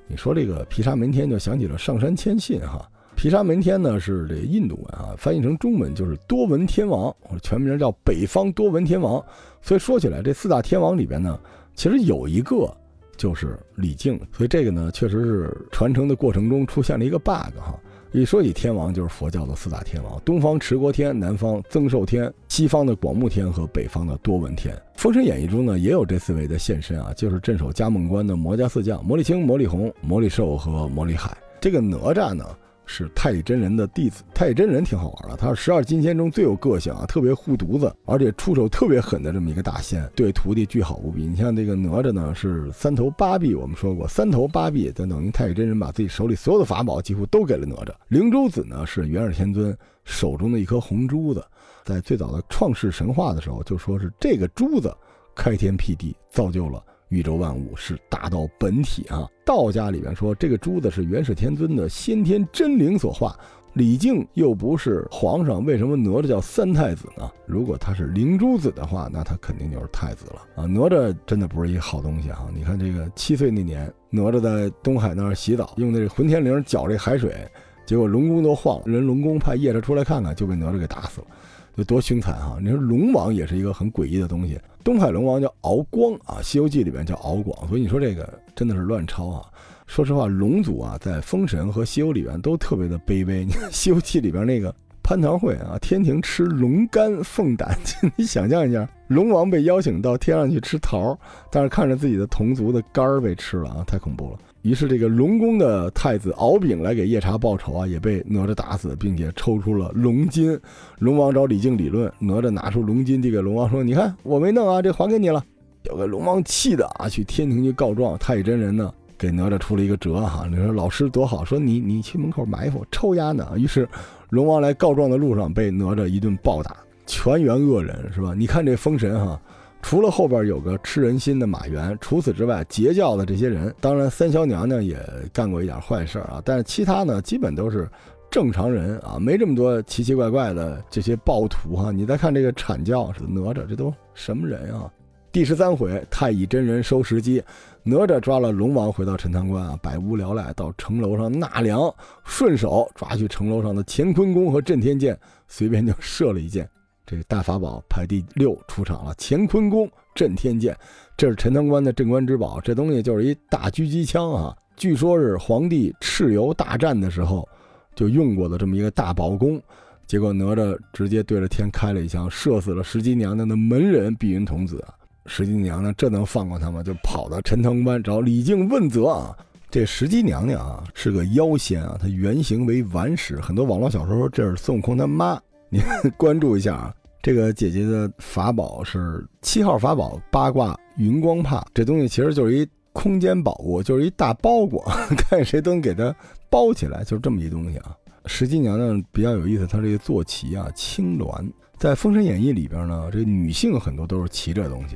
你说这个毗沙门天就想起了上山谦信哈。毗沙门天呢是这印度文啊，翻译成中文就是多闻天王，或者全名叫北方多闻天王。所以说起来，这四大天王里边呢，其实有一个就是李靖。所以这个呢，确实是传承的过程中出现了一个 bug 哈。一说起天王，就是佛教的四大天王：东方持国天、南方增寿天、西方的广目天和北方的多闻天。《封神演义》中呢，也有这四位的现身啊，就是镇守嘉梦关的魔家四将：魔力青、魔力红、魔力寿和魔力海。这个哪吒呢？是太乙真人的弟子，太乙真人挺好玩的，他是十二金仙中最有个性啊，特别护犊子，而且出手特别狠的这么一个大仙，对徒弟巨好无比。你像这个哪吒呢，是三头八臂，我们说过三头八臂，就等于太乙真人把自己手里所有的法宝几乎都给了哪吒。灵珠子呢，是元始天尊手中的一颗红珠子，在最早的创世神话的时候就说是这个珠子开天辟地，造就了。宇宙万物是大道本体啊！道家里边说，这个珠子是元始天尊的先天真灵所化。李靖又不是皇上，为什么哪吒叫三太子呢？如果他是灵珠子的话，那他肯定就是太子了啊！哪吒真的不是一个好东西啊！你看这个七岁那年，哪吒在东海那儿洗澡，用那个混天绫搅这海水，结果龙宫都晃，人龙宫派夜叉出来看看，就被哪吒给打死了。有多凶残哈！你说龙王也是一个很诡异的东西，东海龙王叫敖光啊，《西游记》里边叫敖广，所以你说这个真的是乱抄啊！说实话，龙族啊，在《封神》和《西游》里边都特别的卑微。你看《西游记》里边那个蟠桃会啊，天庭吃龙肝凤胆，你想象一下，龙王被邀请到天上去吃桃，但是看着自己的同族的肝儿被吃了啊，太恐怖了。于是，这个龙宫的太子敖丙来给夜叉报仇啊，也被哪吒打死，并且抽出了龙筋。龙王找李靖理论，哪吒拿出龙筋递给龙王说：“你看，我没弄啊，这还给你了。”有个龙王气的啊，去天庭去告状。太乙真人呢，给哪吒出了一个辙哈，你说老师多好，说你你去门口埋伏，抽丫呢。于是，龙王来告状的路上被哪吒一顿暴打，全员恶人是吧？你看这封神哈。除了后边有个吃人心的马原，除此之外，截教的这些人，当然三霄娘娘也干过一点坏事啊，但是其他呢，基本都是正常人啊，没这么多奇奇怪怪的这些暴徒哈。你再看这个阐教是哪吒，这都什么人啊？第十三回，太乙真人收时机，哪吒抓了龙王回到陈塘关啊，百无聊赖到城楼上纳凉，顺手抓去城楼上的乾坤弓和震天箭，随便就射了一箭。这个大法宝排第六出场了，乾坤弓、震天剑，这是陈塘关的镇关之宝。这东西就是一大狙击枪啊，据说是皇帝蚩尤大战的时候就用过的这么一个大宝弓。结果哪吒直接对着天开了一枪，射死了石矶娘娘的门人碧云童子。石矶娘娘这能放过他吗？就跑到陈塘关找李靖问责啊。这石矶娘娘啊是个妖仙啊，她原型为顽石，很多网络小说说这是孙悟空他妈。你 关注一下啊，这个姐姐的法宝是七号法宝八卦云光帕，这东西其实就是一空间宝物，就是一大包裹，看谁都能给它包起来，就是这么一东西啊。石矶娘娘比较有意思，她这个坐骑啊青鸾，在《封神演义》里边呢，这女性很多都是骑这东西，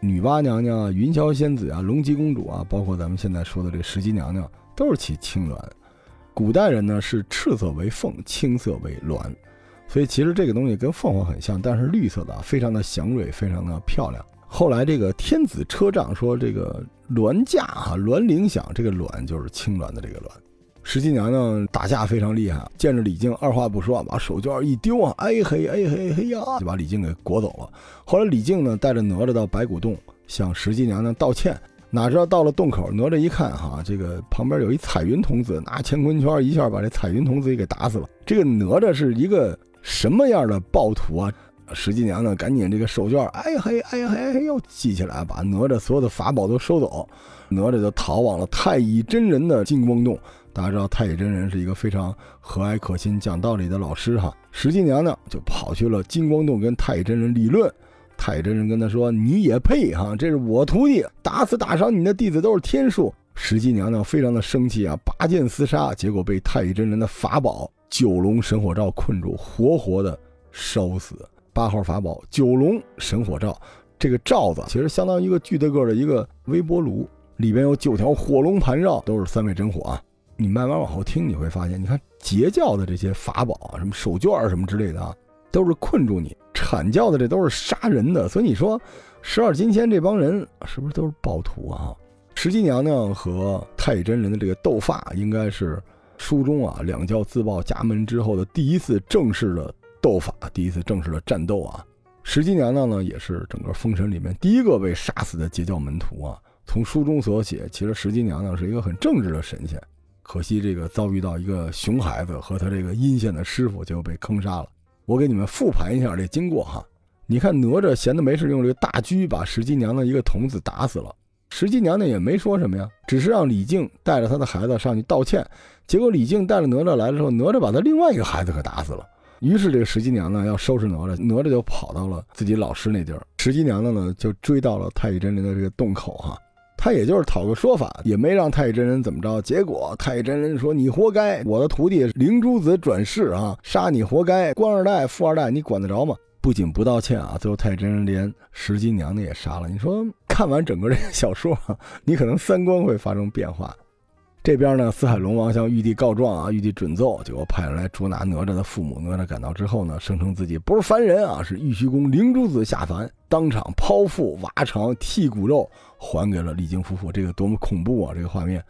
女娲娘娘啊、云霄仙子啊、龙吉公主啊，包括咱们现在说的这石矶娘娘，都是骑青鸾。古代人呢是赤色为凤，青色为鸾。所以其实这个东西跟凤凰很像，但是绿色的，非常的祥瑞，非常的漂亮。后来这个天子车仗说这个鸾驾哈，鸾铃响，这个鸾就是青鸾的这个鸾。石矶娘娘打架非常厉害，见着李靖二话不说，把手绢一丢啊，哎嘿哎嘿嘿呀，就把李靖给裹走了。后来李靖呢带着哪吒到白骨洞向石矶娘娘道歉，哪知道到了洞口，哪吒一看哈，这个旁边有一彩云童子，拿乾坤圈一下把这彩云童子给打死了。这个哪吒是一个什么样的暴徒啊？石矶娘娘赶紧这个手绢，哎呀嘿，哎呀嘿，嘿，又系起来，把哪吒所有的法宝都收走，哪吒就逃往了太乙真人的金光洞。大家知道太乙真人是一个非常和蔼可亲、讲道理的老师哈。石矶娘娘就跑去了金光洞跟太乙真人理论。太乙真人跟他说：“你也配哈？这是我徒弟，打死打伤你的弟子都是天数。”石矶娘娘非常的生气啊，拔剑厮杀，结果被太乙真人的法宝九龙神火罩困住，活活的烧死。八号法宝九龙神火罩，这个罩子其实相当于一个巨大个的一个微波炉，里边有九条火龙盘绕，都是三昧真火啊。你慢慢往后听，你会发现，你看截教的这些法宝啊，什么手绢什么之类的啊，都是困住你；阐教的这都是杀人的。所以你说十二金仙这帮人是不是都是暴徒啊？石矶娘娘和太乙真人的这个斗法，应该是书中啊两教自报家门之后的第一次正式的。斗法第一次正式的战斗啊，石矶娘娘呢也是整个封神里面第一个被杀死的截教门徒啊。从书中所写，其实石矶娘娘是一个很正直的神仙，可惜这个遭遇到一个熊孩子和他这个阴险的师傅，就被坑杀了。我给你们复盘一下这经过哈。你看哪吒闲的没事用这个大狙把石矶娘娘一个童子打死了，石矶娘娘也没说什么呀，只是让李靖带着他的孩子上去道歉。结果李靖带着哪吒来的时候，哪吒把他另外一个孩子给打死了。于是这个石矶娘娘要收拾哪吒，哪吒就跑到了自己老师那地儿。石矶娘娘呢就追到了太乙真人的这个洞口哈，他也就是讨个说法，也没让太乙真人怎么着。结果太乙真人说：“你活该，我的徒弟灵珠子转世啊，杀你活该，官二代、富二代，你管得着吗？”不仅不道歉啊，最后太乙真人连石矶娘娘也杀了。你说看完整个这个小说，你可能三观会发生变化。这边呢，四海龙王向玉帝告状啊，玉帝准奏，结果派人来捉拿哪吒的父母。哪吒赶到之后呢，声称自己不是凡人啊，是玉虚宫灵珠子下凡，当场剖腹挖肠剔骨肉，还给了李靖夫妇。这个多么恐怖啊！这个画面，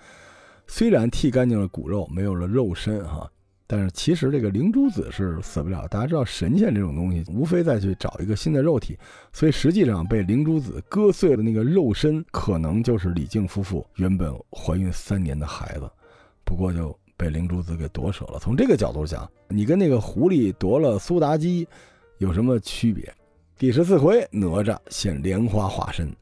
虽然剔干净了骨肉，没有了肉身哈。但是其实这个灵珠子是死不了，大家知道神仙这种东西，无非再去找一个新的肉体，所以实际上被灵珠子割碎的那个肉身，可能就是李靖夫妇原本怀孕三年的孩子，不过就被灵珠子给夺舍了。从这个角度讲，你跟那个狐狸夺了苏妲己有什么区别？第十四回，哪吒现莲花化身，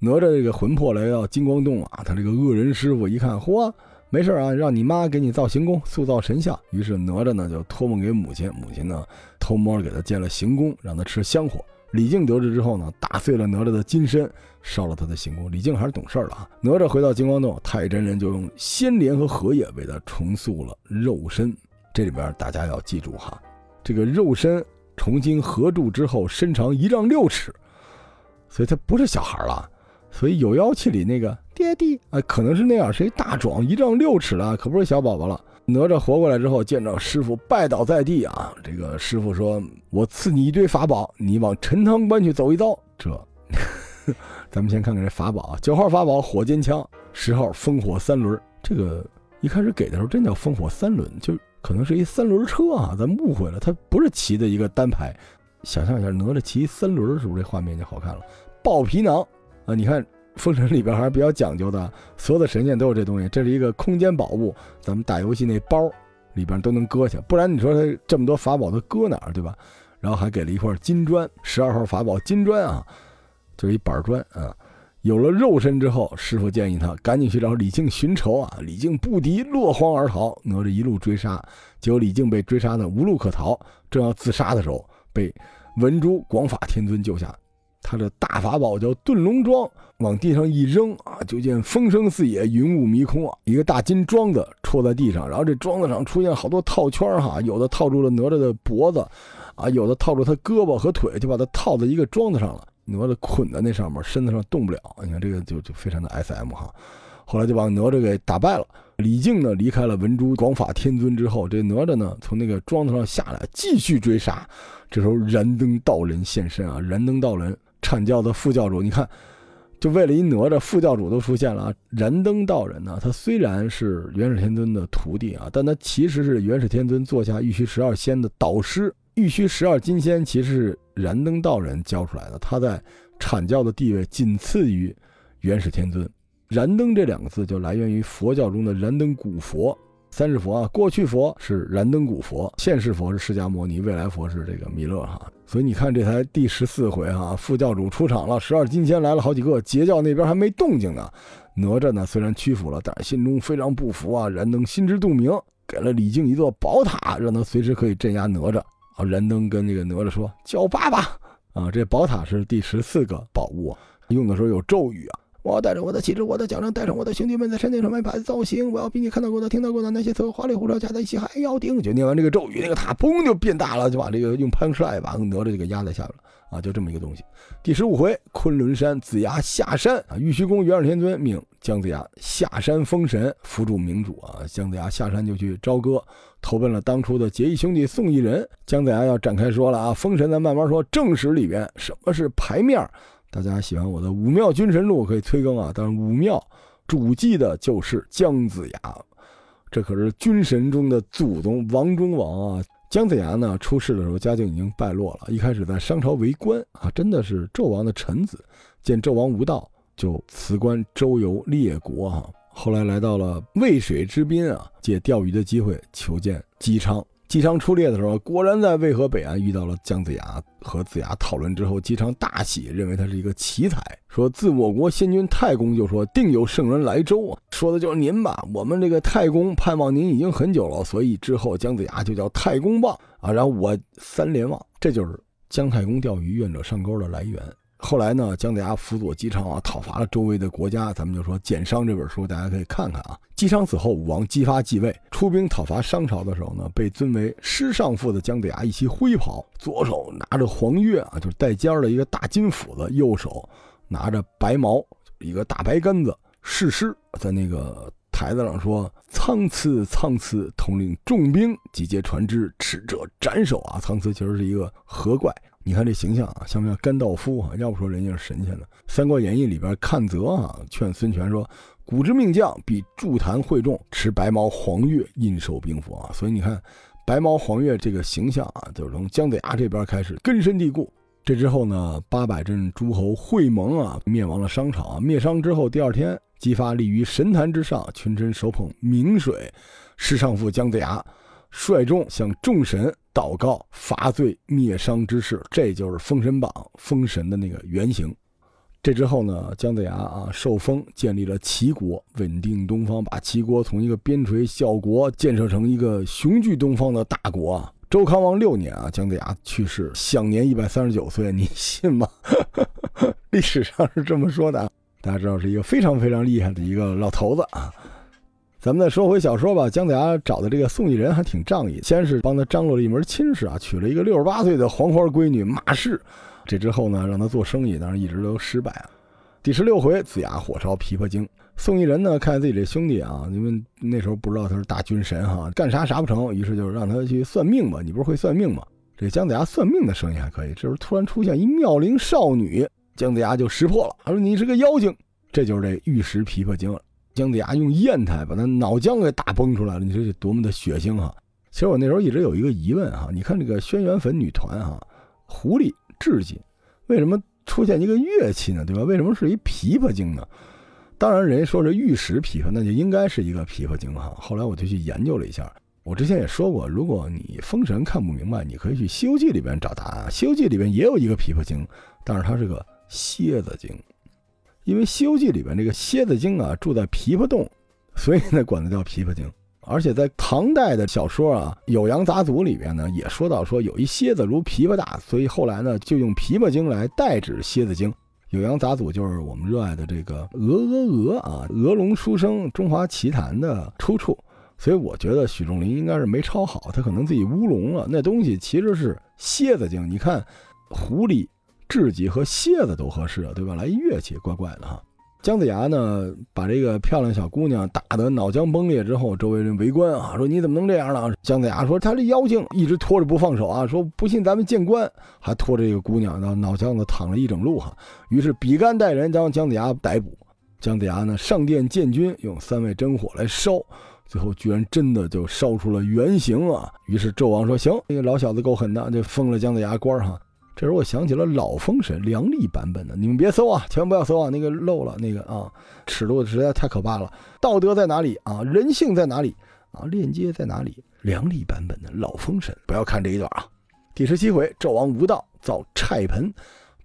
哪吒这个魂魄来到金光洞啊，他这个恶人师傅一看，嚯！没事啊，让你妈给你造行宫，塑造神像。于是哪吒呢就托梦给母亲，母亲呢偷摸给他建了行宫，让他吃香火。李靖得知之后呢，打碎了哪吒的金身，烧了他的行宫。李靖还是懂事的啊。哪吒回到金光洞，太乙真人就用仙莲和荷叶为他重塑了肉身。这里边大家要记住哈，这个肉身重新合住之后，身长一丈六尺，所以他不是小孩了。所以有妖气里那个爹地啊，可能是那样，谁大壮，一丈六尺了，可不是小宝宝了。哪吒活过来之后，见着师傅拜倒在地啊。这个师傅说：“我赐你一堆法宝，你往陈塘关去走一遭。”这，咱们先看看这法宝。九号法宝火尖枪，十号烽火三轮。这个一开始给的时候真叫烽火三轮，就可能是一三轮车啊，咱误会了，它不是骑的一个单排。想象一下，哪吒骑三轮，是不是这画面就好看了？豹皮囊。啊，你看《封神》里边还是比较讲究的，所有的神仙都有这东西。这是一个空间宝物，咱们打游戏那包里边都能搁下。不然你说他这么多法宝，他搁哪儿，对吧？然后还给了一块金砖，十二号法宝金砖啊，就是一板砖啊。有了肉身之后，师傅建议他赶紧去找李靖寻仇啊。李靖不敌，落荒而逃。哪吒一路追杀，结果李靖被追杀的无路可逃，正要自杀的时候，被文殊广法天尊救下。他的大法宝叫遁龙桩，往地上一扔啊，就见风声四野，云雾迷空啊。一个大金桩子戳在地上，然后这桩子上出现好多套圈哈，有的套住了哪吒的脖子，啊，有的套住他胳膊和腿，就把他套在一个桩子上了。哪吒捆在那上面，身子上动不了。你看这个就就非常的 S M 哈。后来就把哪吒给打败了。李靖呢离开了文殊广法天尊之后，这哪吒呢从那个桩子上下来，继续追杀。这时候燃灯道人现身啊，燃灯道人。阐教的副教主，你看，就为了一哪吒，副教主都出现了啊！燃灯道人呢，他虽然是元始天尊的徒弟啊，但他其实是元始天尊座下玉虚十二仙的导师。玉虚十二金仙其实是燃灯道人教出来的，他在阐教的地位仅次于元始天尊。燃灯这两个字就来源于佛教中的燃灯古佛。三世佛啊，过去佛是燃灯古佛，现世佛是释迦牟尼，未来佛是这个弥勒哈。所以你看这才第十四回啊，副教主出场了，十二金仙来了好几个，截教那边还没动静呢。哪吒呢虽然屈服了，但是心中非常不服啊。燃灯心知肚明，给了李靖一座宝塔，让他随时可以镇压哪吒。啊，燃灯跟那个哪吒说叫爸爸啊。这宝塔是第十四个宝物，用的时候有咒语啊。我要带着我的旗帜，我的奖章，带上我的兄弟们，在山顶上面摆造型。我要比你看到过的、听到过的那些所有花里胡哨加在一起还要顶。就念完这个咒语，那个塔砰就变大了，就把这个用潘石把哪吒就给压在下边了啊！就这么一个东西。第十五回，昆仑山子牙下山啊，玉虚宫元始天尊命姜子牙下山封神，扶助明主啊。姜子牙下山就去朝歌，投奔了当初的结义兄弟宋义人。姜子牙要展开说了啊，封神咱慢慢说。正史里边什么是牌面？大家喜欢我的《武庙君神录》可以催更啊！但是武庙主祭的就是姜子牙，这可是君神中的祖宗，王中王啊！姜子牙呢出世的时候家境已经败落了，一开始在商朝为官啊，真的是纣王的臣子，见纣王无道，就辞官周游列国啊。后来来到了渭水之滨啊，借钓鱼的机会求见姬昌。姬昌出猎的时候，果然在渭河北岸遇到了姜子牙。和子牙讨论之后，姬昌大喜，认为他是一个奇才，说自我国先君太公就说定有圣人来周啊，说的就是您吧。我们这个太公盼望您已经很久了，所以之后姜子牙就叫太公望啊。然后我三连望，这就是姜太公钓鱼，愿者上钩的来源。后来呢，姜子牙辅佐姬昌啊，讨伐了周围的国家。咱们就说《简商》这本书，大家可以看看啊。姬昌死后，武王姬发继位，出兵讨伐商朝的时候呢，被尊为师上父的姜子牙一袭灰袍，左手拿着黄钺啊，就是带尖的一个大金斧子，右手拿着白矛，一个大白杆子，誓师在那个台子上说：“苍辞，苍辞，统领重兵，集结船只，持者斩首啊！”苍辞其实是一个河怪。你看这形象啊，像不像甘道夫啊？要不说人家是神仙呢。《三国演义》里边，阚泽啊劝孙权说：“古之命将必筑坛会众，持白毛黄钺，印守兵符啊。”所以你看，白毛黄钺这个形象啊，就是从姜子牙这边开始根深蒂固。这之后呢，八百镇诸侯会盟啊，灭亡了商朝啊。灭商之后，第二天，姬发立于神坛之上，群臣手捧明水，师上父姜子牙率众向众神。祷告伐罪灭商之事，这就是封神榜封神的那个原型。这之后呢，姜子牙啊受封，建立了齐国，稳定东方，把齐国从一个边陲小国建设成一个雄踞东方的大国啊。周康王六年啊，姜子牙去世，享年一百三十九岁，你信吗？历史上是这么说的，大家知道是一个非常非常厉害的一个老头子啊。咱们再说回小说吧。姜子牙找的这个宋义人还挺仗义，先是帮他张罗了一门亲事啊，娶了一个六十八岁的黄花闺女马氏。这之后呢，让他做生意，当然一直都失败啊。第十六回，子牙火烧琵琶精。宋义人呢，看自己这兄弟啊，因为那时候不知道他是大军神哈，干啥啥不成，于是就让他去算命吧。你不是会算命吗？这姜子牙算命的声音还可以。这时候突然出现一妙龄少女，姜子牙就识破了，他说你是个妖精，这就是这玉石琵琶精。姜子牙用砚台把他脑浆给打崩出来了，你说这多么的血腥哈！其实我那时候一直有一个疑问哈，你看这个轩辕粉女团哈，狐狸雉鸡，为什么出现一个乐器呢？对吧？为什么是一琵琶精呢？当然，人家说是玉石琵琶，那就应该是一个琵琶精哈。后来我就去研究了一下，我之前也说过，如果你封神看不明白，你可以去《西游记》里边找答案，《西游记》里边也有一个琵琶精，但是它是个蝎子精。因为《西游记》里边这个蝎子精啊住在琵琶洞，所以呢管它叫琵琶精。而且在唐代的小说啊《酉阳杂族里边呢也说到说有一蝎子如琵琶大，所以后来呢就用琵琶精来代指蝎子精。酉阳杂组就是我们热爱的这个鹅鹅鹅啊，鹅龙书生中华奇谭的出处。所以我觉得许仲林应该是没抄好，他可能自己乌龙了。那东西其实是蝎子精，你看狐狸。雉鸡和蝎子都合适啊，对吧？来乐器，怪怪的哈。姜子牙呢，把这个漂亮小姑娘打得脑浆崩裂之后，周围人围观啊，说你怎么能这样呢？姜子牙说他这妖精一直拖着不放手啊，说不信咱们见官，还拖着这个姑娘，然后脑浆子淌了一整路哈。于是比干带人将姜子牙逮捕。姜子牙呢，上殿见君，用三味真火来烧，最后居然真的就烧出了原形啊。于是纣王说行，这个老小子够狠的，就封了姜子牙官哈。这时候我想起了老封神梁丽版本的，你们别搜啊，千万不要搜啊，那个漏了那个啊，尺度实在太可怕了。道德在哪里啊？人性在哪里啊？链接在哪里？梁丽版本的老封神，不要看这一段啊。第十七回，纣王无道造虿盆，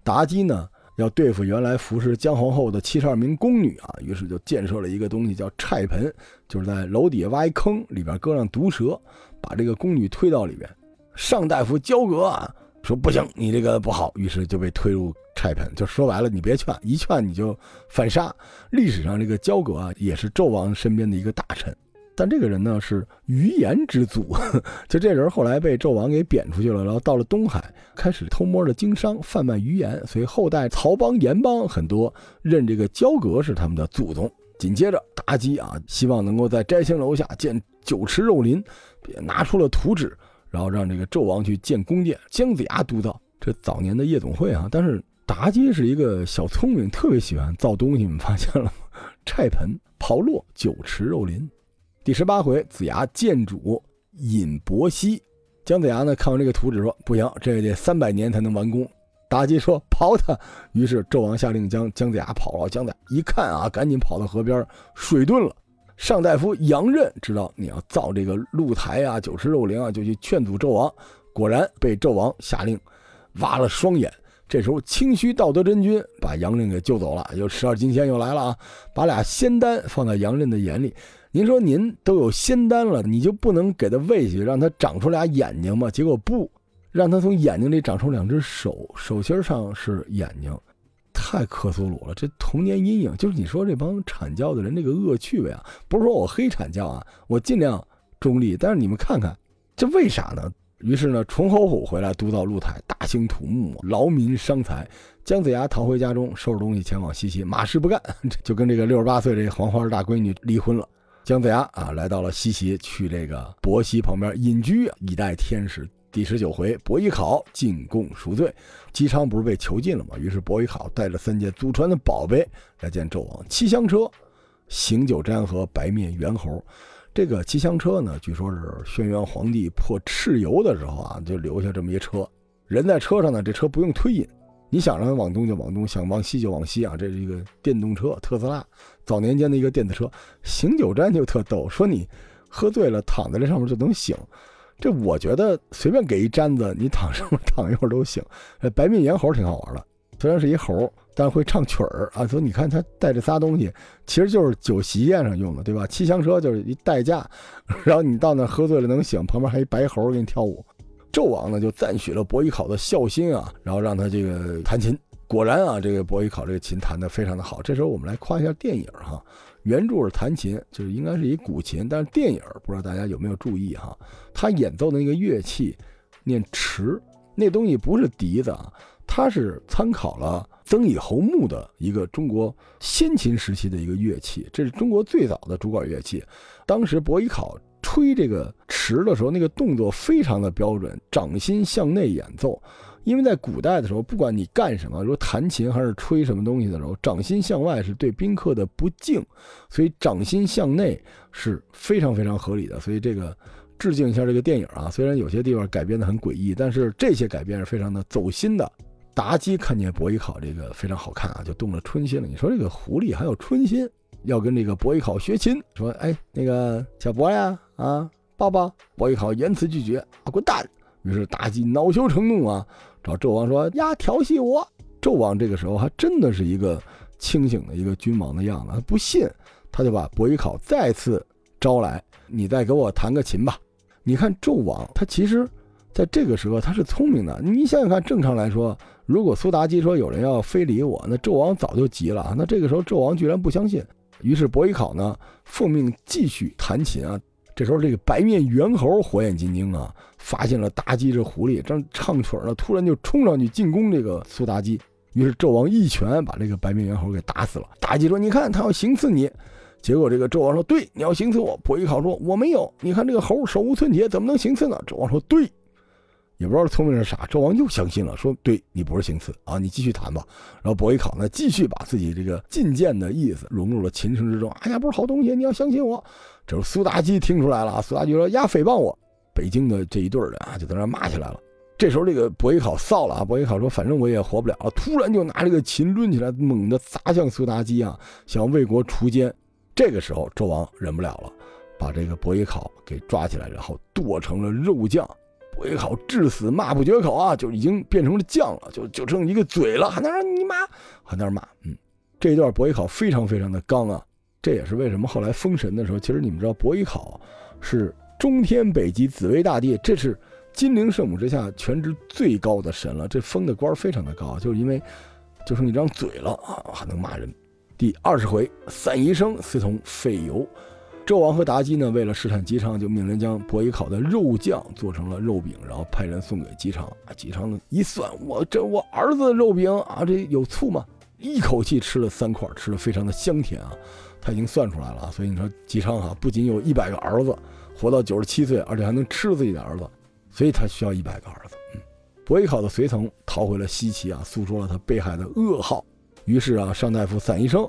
妲己呢要对付原来服侍姜皇后的七十二名宫女啊，于是就建设了一个东西叫虿盆，就是在楼底下挖一坑，里边搁上毒蛇，把这个宫女推到里边。上大夫焦葛啊。说不行，你这个不好，于是就被推入虿盆。就说白了，你别劝，一劝你就反杀。历史上这个焦葛啊，也是纣王身边的一个大臣，但这个人呢是鱼盐之祖，就这人后来被纣王给贬出去了，然后到了东海，开始偷摸的经商，贩卖鱼盐，所以后代曹邦、盐邦很多认这个焦葛是他们的祖宗。紧接着妲己啊，希望能够在摘星楼下建酒池肉林，也拿出了图纸。然后让这个纣王去建宫殿，姜子牙督造这早年的夜总会啊。但是妲己是一个小聪明，特别喜欢造东西，你们发现了吗？菜盆、炮烙、酒池肉林。第十八回，子牙见主尹伯溪，姜子牙呢看完这个图纸说：“不行，这得三百年才能完工。”妲己说：“刨他。”于是纣王下令将姜子牙跑了。姜子牙一看啊，赶紧跑到河边水遁了。上大夫杨任知道你要造这个露台啊、酒池肉林啊，就去劝阻纣王。果然被纣王下令挖了双眼。这时候清虚道德真君把杨任给救走了，又十二金仙又来了啊，把俩仙丹放在杨任的眼里。您说您都有仙丹了，你就不能给他喂去，让他长出俩眼睛吗？结果不让他从眼睛里长出两只手，手心上是眼睛。太克苏鲁了，这童年阴影就是你说这帮阐教的人这个恶趣味啊，不是说我黑阐教啊，我尽量中立，但是你们看看，这为啥呢？于是呢，崇侯虎回来督造露台，大兴土木，劳民伤财。姜子牙逃回家中，收拾东西前往西岐，马氏不干，就跟这个六十八岁这黄花大闺女离婚了。姜子牙啊，来到了西岐，去这个伯西旁边隐居，以待天时。第十九回，伯邑考进贡赎罪，姬昌不是被囚禁了吗？于是伯邑考带着三件祖传的宝贝来见纣王。七香车、醒酒毡和白面猿猴。这个七香车呢，据说是轩辕皇帝破蚩尤的时候啊，就留下这么一车。人在车上呢，这车不用推引，你想让它往东就往东，想往西就往西啊。这是一个电动车，特斯拉早年间的一个电子车。醒酒毡就特逗，说你喝醉了躺在这上面就能醒。这我觉得随便给一毡子，你躺上面 躺一会儿都行。白面猿猴挺好玩的，虽然是一猴，但会唱曲儿啊。所以你看他带这仨东西，其实就是酒席宴上用的，对吧？七香车就是一代驾，然后你到那喝醉了能醒，旁边还一白猴给你跳舞。纣王呢就赞许了伯邑考的孝心啊，然后让他这个弹琴。果然啊，这个伯邑考这个琴弹得非常的好。这时候我们来夸一下电影哈。原著是弹琴，就是应该是一古琴，但是电影不知道大家有没有注意哈，他演奏的那个乐器念池，那东西不是笛子啊，它是参考了曾以侯墓的一个中国先秦时期的一个乐器，这是中国最早的竹管乐器。当时伯邑考吹这个池的时候，那个动作非常的标准，掌心向内演奏。因为在古代的时候，不管你干什么，如弹琴还是吹什么东西的时候，掌心向外是对宾客的不敬，所以掌心向内是非常非常合理的。所以这个致敬一下这个电影啊，虽然有些地方改编的很诡异，但是这些改编是非常的走心的。妲己看见伯邑考这个非常好看啊，就动了春心了。你说这个狐狸还有春心，要跟这个伯邑考学琴，说哎那个小伯呀啊抱抱。伯邑考严词拒绝啊滚蛋。于是妲己恼羞成怒啊。找纣王说呀，调戏我！纣王这个时候还真的是一个清醒的一个君王的样子，他不信，他就把伯邑考再次招来，你再给我弹个琴吧。你看纣王，他其实在这个时候他是聪明的。你想想看，正常来说，如果苏妲己说有人要非礼我，那纣王早就急了。那这个时候纣王居然不相信，于是伯邑考呢奉命继续弹琴啊。这时候，这个白面猿猴火眼金睛啊，发现了妲己这狐狸正唱曲呢，突然就冲上去进攻这个苏妲己。于是纣王一拳把这个白面猿猴给打死了。妲己说：“你看，他要行刺你。”结果这个纣王说：“对，你要行刺我。”伯邑考说：“我没有。你看这个猴手无寸铁，怎么能行刺呢？”纣王说：“对。”也不知道聪明是啥，纣王又相信了，说：“对你不是行刺啊，你继续弹吧。”然后伯邑考呢，继续把自己这个进谏的意思融入了琴声之中。哎呀，不是好东西，你要相信我。这时候苏妲己听出来了，苏妲己说：“呀，诽谤我！”北京的这一对儿的啊，就在那骂起来了。这时候这个伯邑考臊了啊，伯邑考说：“反正我也活不了了。”突然就拿这个琴抡起来，猛地砸向苏妲己啊，想为国除奸。这个时候纣王忍不了了，把这个伯邑考给抓起来，然后剁成了肉酱。伯邑考至死骂不绝口啊，就已经变成了酱了，就就剩一个嘴了，还在那你妈，还在那骂。嗯，这一段伯邑考非常非常的刚啊。这也是为什么后来封神的时候，其实你们知道伯邑考是中天北极紫薇大帝，这是。金陵圣母之下，全职最高的神了，这封的官非常的高，就是因为就剩一张嘴了啊，还能骂人。第二十回，散宜生私通费油，纣王和妲己呢，为了试探姬昌，就命人将伯邑考的肉酱做成了肉饼，然后派人送给姬昌。啊，姬昌呢一算，我这我儿子的肉饼啊，这有醋吗？一口气吃了三块，吃的非常的香甜啊，他已经算出来了啊。所以你说姬昌哈，不仅有一百个儿子，活到九十七岁，而且还能吃自己的儿子。所以他需要一百个儿子。嗯，伯邑考的随从逃回了西岐啊，诉说了他被害的噩耗。于是啊，上大夫散宜生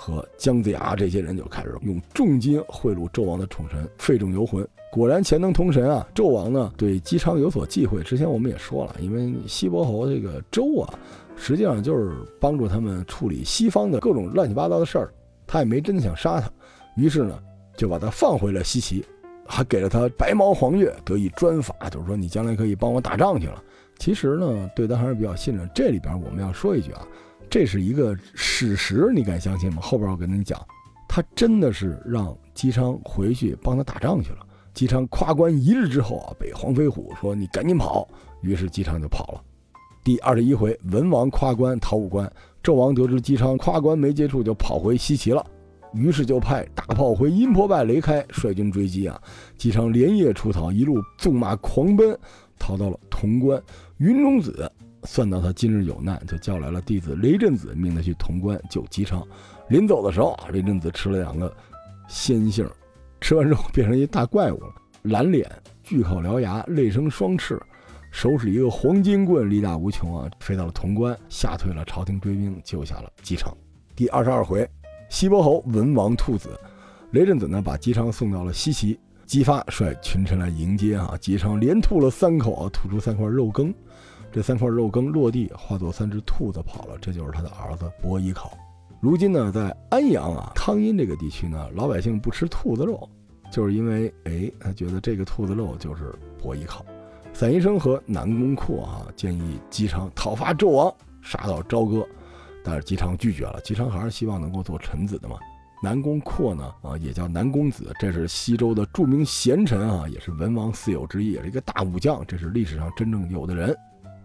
和姜子牙这些人就开始用重金贿赂纣王的宠臣费仲游魂。果然钱能通神啊！纣王呢对姬昌有所忌讳。之前我们也说了，因为西伯侯这个周啊，实际上就是帮助他们处理西方的各种乱七八糟的事儿，他也没真的想杀他。于是呢，就把他放回了西岐。还给了他白毛黄月得以专法，就是说你将来可以帮我打仗去了。其实呢，对他还是比较信任。这里边我们要说一句啊，这是一个史实，你敢相信吗？后边我跟你讲，他真的是让姬昌回去帮他打仗去了。姬昌跨关一日之后啊，被黄飞虎说你赶紧跑，于是姬昌就跑了。第二十一回，文王跨关逃五关，纣王得知姬昌跨关没接触，就跑回西岐了。于是就派大炮回阴婆拜雷开，率军追击啊！姬昌连夜出逃，一路纵马狂奔，逃到了潼关。云中子算到他今日有难，就叫来了弟子雷震子，命他去潼关救姬昌。临走的时候，雷震子吃了两个鲜杏，吃完之后变成一大怪物了，蓝脸、巨口獠牙、泪生双翅，手使一个黄金棍，力大无穷啊！飞到了潼关，吓退了朝廷追兵，救下了姬昌。第二十二回。西伯侯文王兔子，雷震子呢把姬昌送到了西岐，姬发率群臣来迎接啊，姬昌连吐了三口啊，吐出三块肉羹，这三块肉羹落地化作三只兔子跑了，这就是他的儿子伯邑考。如今呢，在安阳啊汤阴这个地区呢，老百姓不吃兔子肉，就是因为哎，他觉得这个兔子肉就是伯邑考。散宜生和南宫阔啊建议姬昌讨伐纣王，杀到朝歌。但是姬昌拒绝了，姬昌还是希望能够做臣子的嘛。南宫阔呢，啊，也叫南宫子，这是西周的著名贤臣啊，也是文王四友之一，也是一个大武将，这是历史上真正有的人。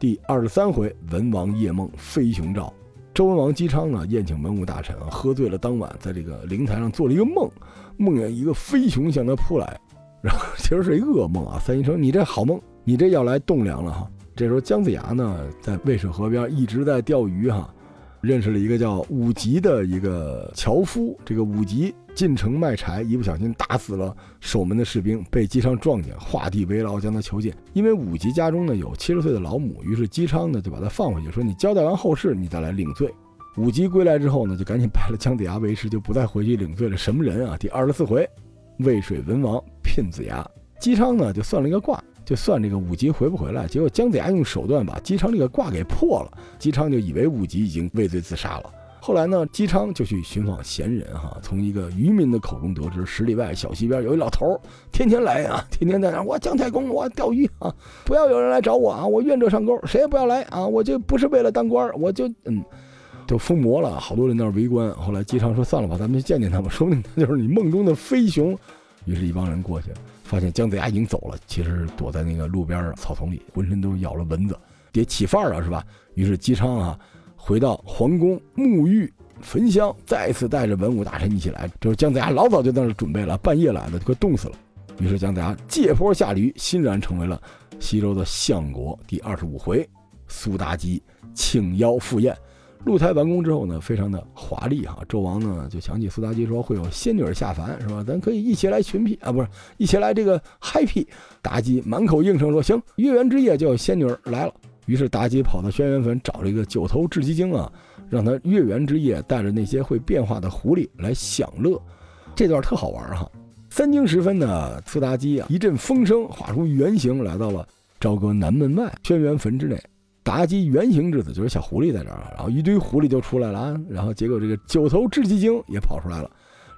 第二十三回，文王夜梦飞熊照，周文王姬昌呢，宴请文武大臣，喝醉了，当晚在这个灵台上做了一个梦，梦见一个飞熊向他扑来，然后 其实是一噩梦啊。三医生，你这好梦，你这要来栋梁了哈。这时候姜子牙呢，在渭水河边一直在钓鱼哈。认识了一个叫武吉的一个樵夫，这个武吉进城卖柴，一不小心打死了守门的士兵，被姬昌撞见，画地为牢，将他囚禁。因为武吉家中呢有七十岁的老母，于是姬昌呢就把他放回去，说你交代完后事，你再来领罪。武吉归来之后呢，就赶紧拜了姜子牙为师，就不再回去领罪了。什么人啊？第二十四回，渭水文王聘子牙，姬昌呢就算了一个卦。就算这个武吉回不回来，结果姜子牙用手段把姬昌这个卦给破了，姬昌就以为武吉已经畏罪自杀了。后来呢，姬昌就去寻访贤人，哈，从一个渔民的口中得知，十里外小溪边有一老头，天天来啊，天天在那，我姜太公，我钓鱼啊，不要有人来找我啊，我愿者上钩，谁也不要来啊，我就不是为了当官，我就嗯，就疯魔了，好多人在那围观。后来姬昌说，算了吧，咱们去见见他吧，说不定他 就是你梦中的飞熊。于是，一帮人过去。发现姜子牙已经走了，其实躲在那个路边草丛里，浑身都咬了蚊子，得起范儿啊，是吧？于是姬昌啊，回到皇宫沐浴焚香，再次带着文武大臣一起来。这姜子牙老早就在那准备了，半夜来的，快冻死了。于是姜子牙借坡下驴，欣然成为了西周的相国。第二十五回，苏妲己请邀赴宴。露台完工之后呢，非常的华丽哈。纣王呢就想起苏妲己说会有仙女下凡是吧？咱可以一起来群辟啊，不是一起来这个嗨皮。妲己满口应承说行，月圆之夜就有仙女来了。于是妲己跑到轩辕坟找了一个九头雉鸡精啊，让他月圆之夜带着那些会变化的狐狸来享乐。这段特好玩哈。三更时分呢，苏妲己啊一阵风声，化出原形来到了。朝歌南门外，轩辕坟之内，妲己原形之子就是小狐狸在这儿，然后一堆狐狸就出来了啊，然后结果这个九头雉鸡精也跑出来了。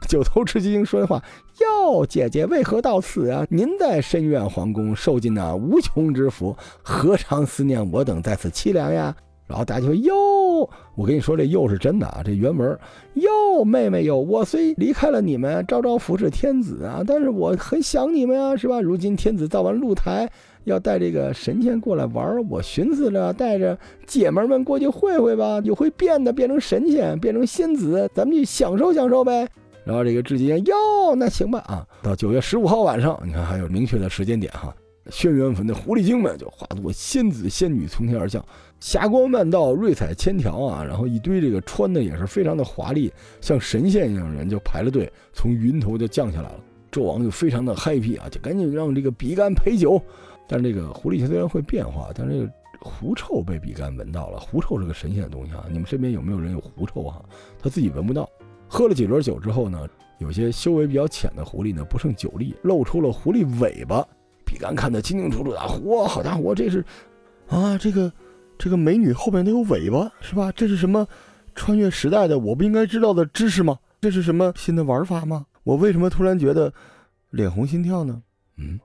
九头雉鸡精说的话：“哟，姐姐为何到此啊？您在深院皇宫受尽那无穷之福，何尝思念我等在此凄凉呀？”然后大家说：“哟，我跟你说，这又是真的啊！这原文，哟，妹妹哟，我虽离开了你们，朝朝服侍天子啊，但是我很想你们啊，是吧？如今天子造完露台，要带这个神仙过来玩，我寻思着带着姐们们过去会会吧，就会变的变成神仙，变成仙子，咱们去享受享受呗。然后这个至今，哟，那行吧啊，到九月十五号晚上，你看还有明确的时间点哈。”轩辕坟的狐狸精们就化作仙子仙女从天而降，霞光万道，瑞彩千条啊！然后一堆这个穿的也是非常的华丽，像神仙一样的人就排了队，从云头就降下来了。纣王就非常的 happy 啊，就赶紧让这个比干陪酒。但这个狐狸精虽然会变化，但这个狐臭被比干闻到了。狐臭是个神仙的东西啊！你们身边有没有人有狐臭啊？他自己闻不到。喝了几轮酒之后呢，有些修为比较浅的狐狸呢，不胜酒力，露出了狐狸尾巴。比干看得清清楚楚的，哇，好家伙，这是，啊，这个，这个美女后面都有尾巴，是吧？这是什么穿越时代的我不应该知道的知识吗？这是什么新的玩法吗？我为什么突然觉得脸红心跳呢？嗯，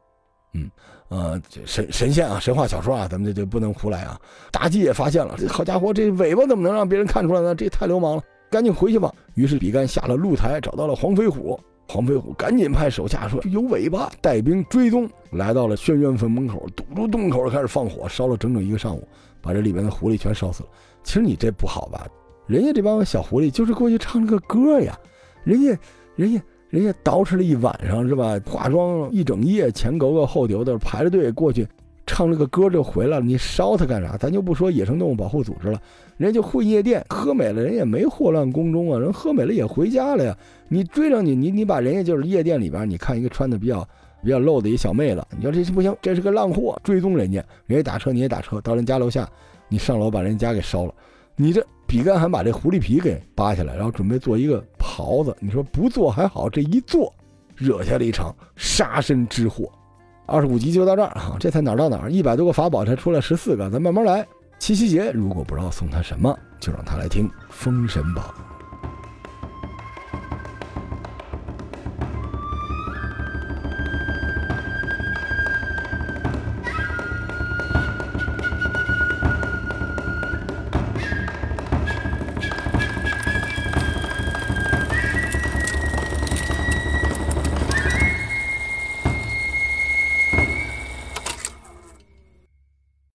嗯，呃，神神仙啊，神话小说啊，咱们这就不能胡来啊！妲己也发现了，这好家伙，这尾巴怎么能让别人看出来呢？这太流氓了，赶紧回去吧。于是比干下了露台，找到了黄飞虎。黄飞虎赶紧派手下说：“有尾巴，带兵追踪，来到了轩辕坟门口，堵住洞口，开始放火，烧了整整一个上午，把这里面的狐狸全烧死了。其实你这不好吧？人家这帮小狐狸就是过去唱了个歌呀，人家，人家，人家捯饬了一晚上是吧？化妆一整夜，前勾勾后丢的，排着队过去。”唱了个歌就回来了，你烧他干啥？咱就不说野生动物保护组织了，人家就混夜店，喝美了，人也没祸乱宫中啊，人喝美了也回家了呀。你追上去，你你把人家就是夜店里边，你看一个穿的比较比较露的一小妹子，你说这是不行，这是个浪货，追踪人家，人家打车你也打车到人家楼下，你上楼把人家给烧了。你这比干还把这狐狸皮给扒下来，然后准备做一个袍子。你说不做还好，这一做，惹下了一场杀身之祸。二十五集就到这儿啊，这才哪儿到哪儿？一百多个法宝才出来十四个，咱慢慢来。七夕节如果不知道送他什么，就让他来听《封神榜》。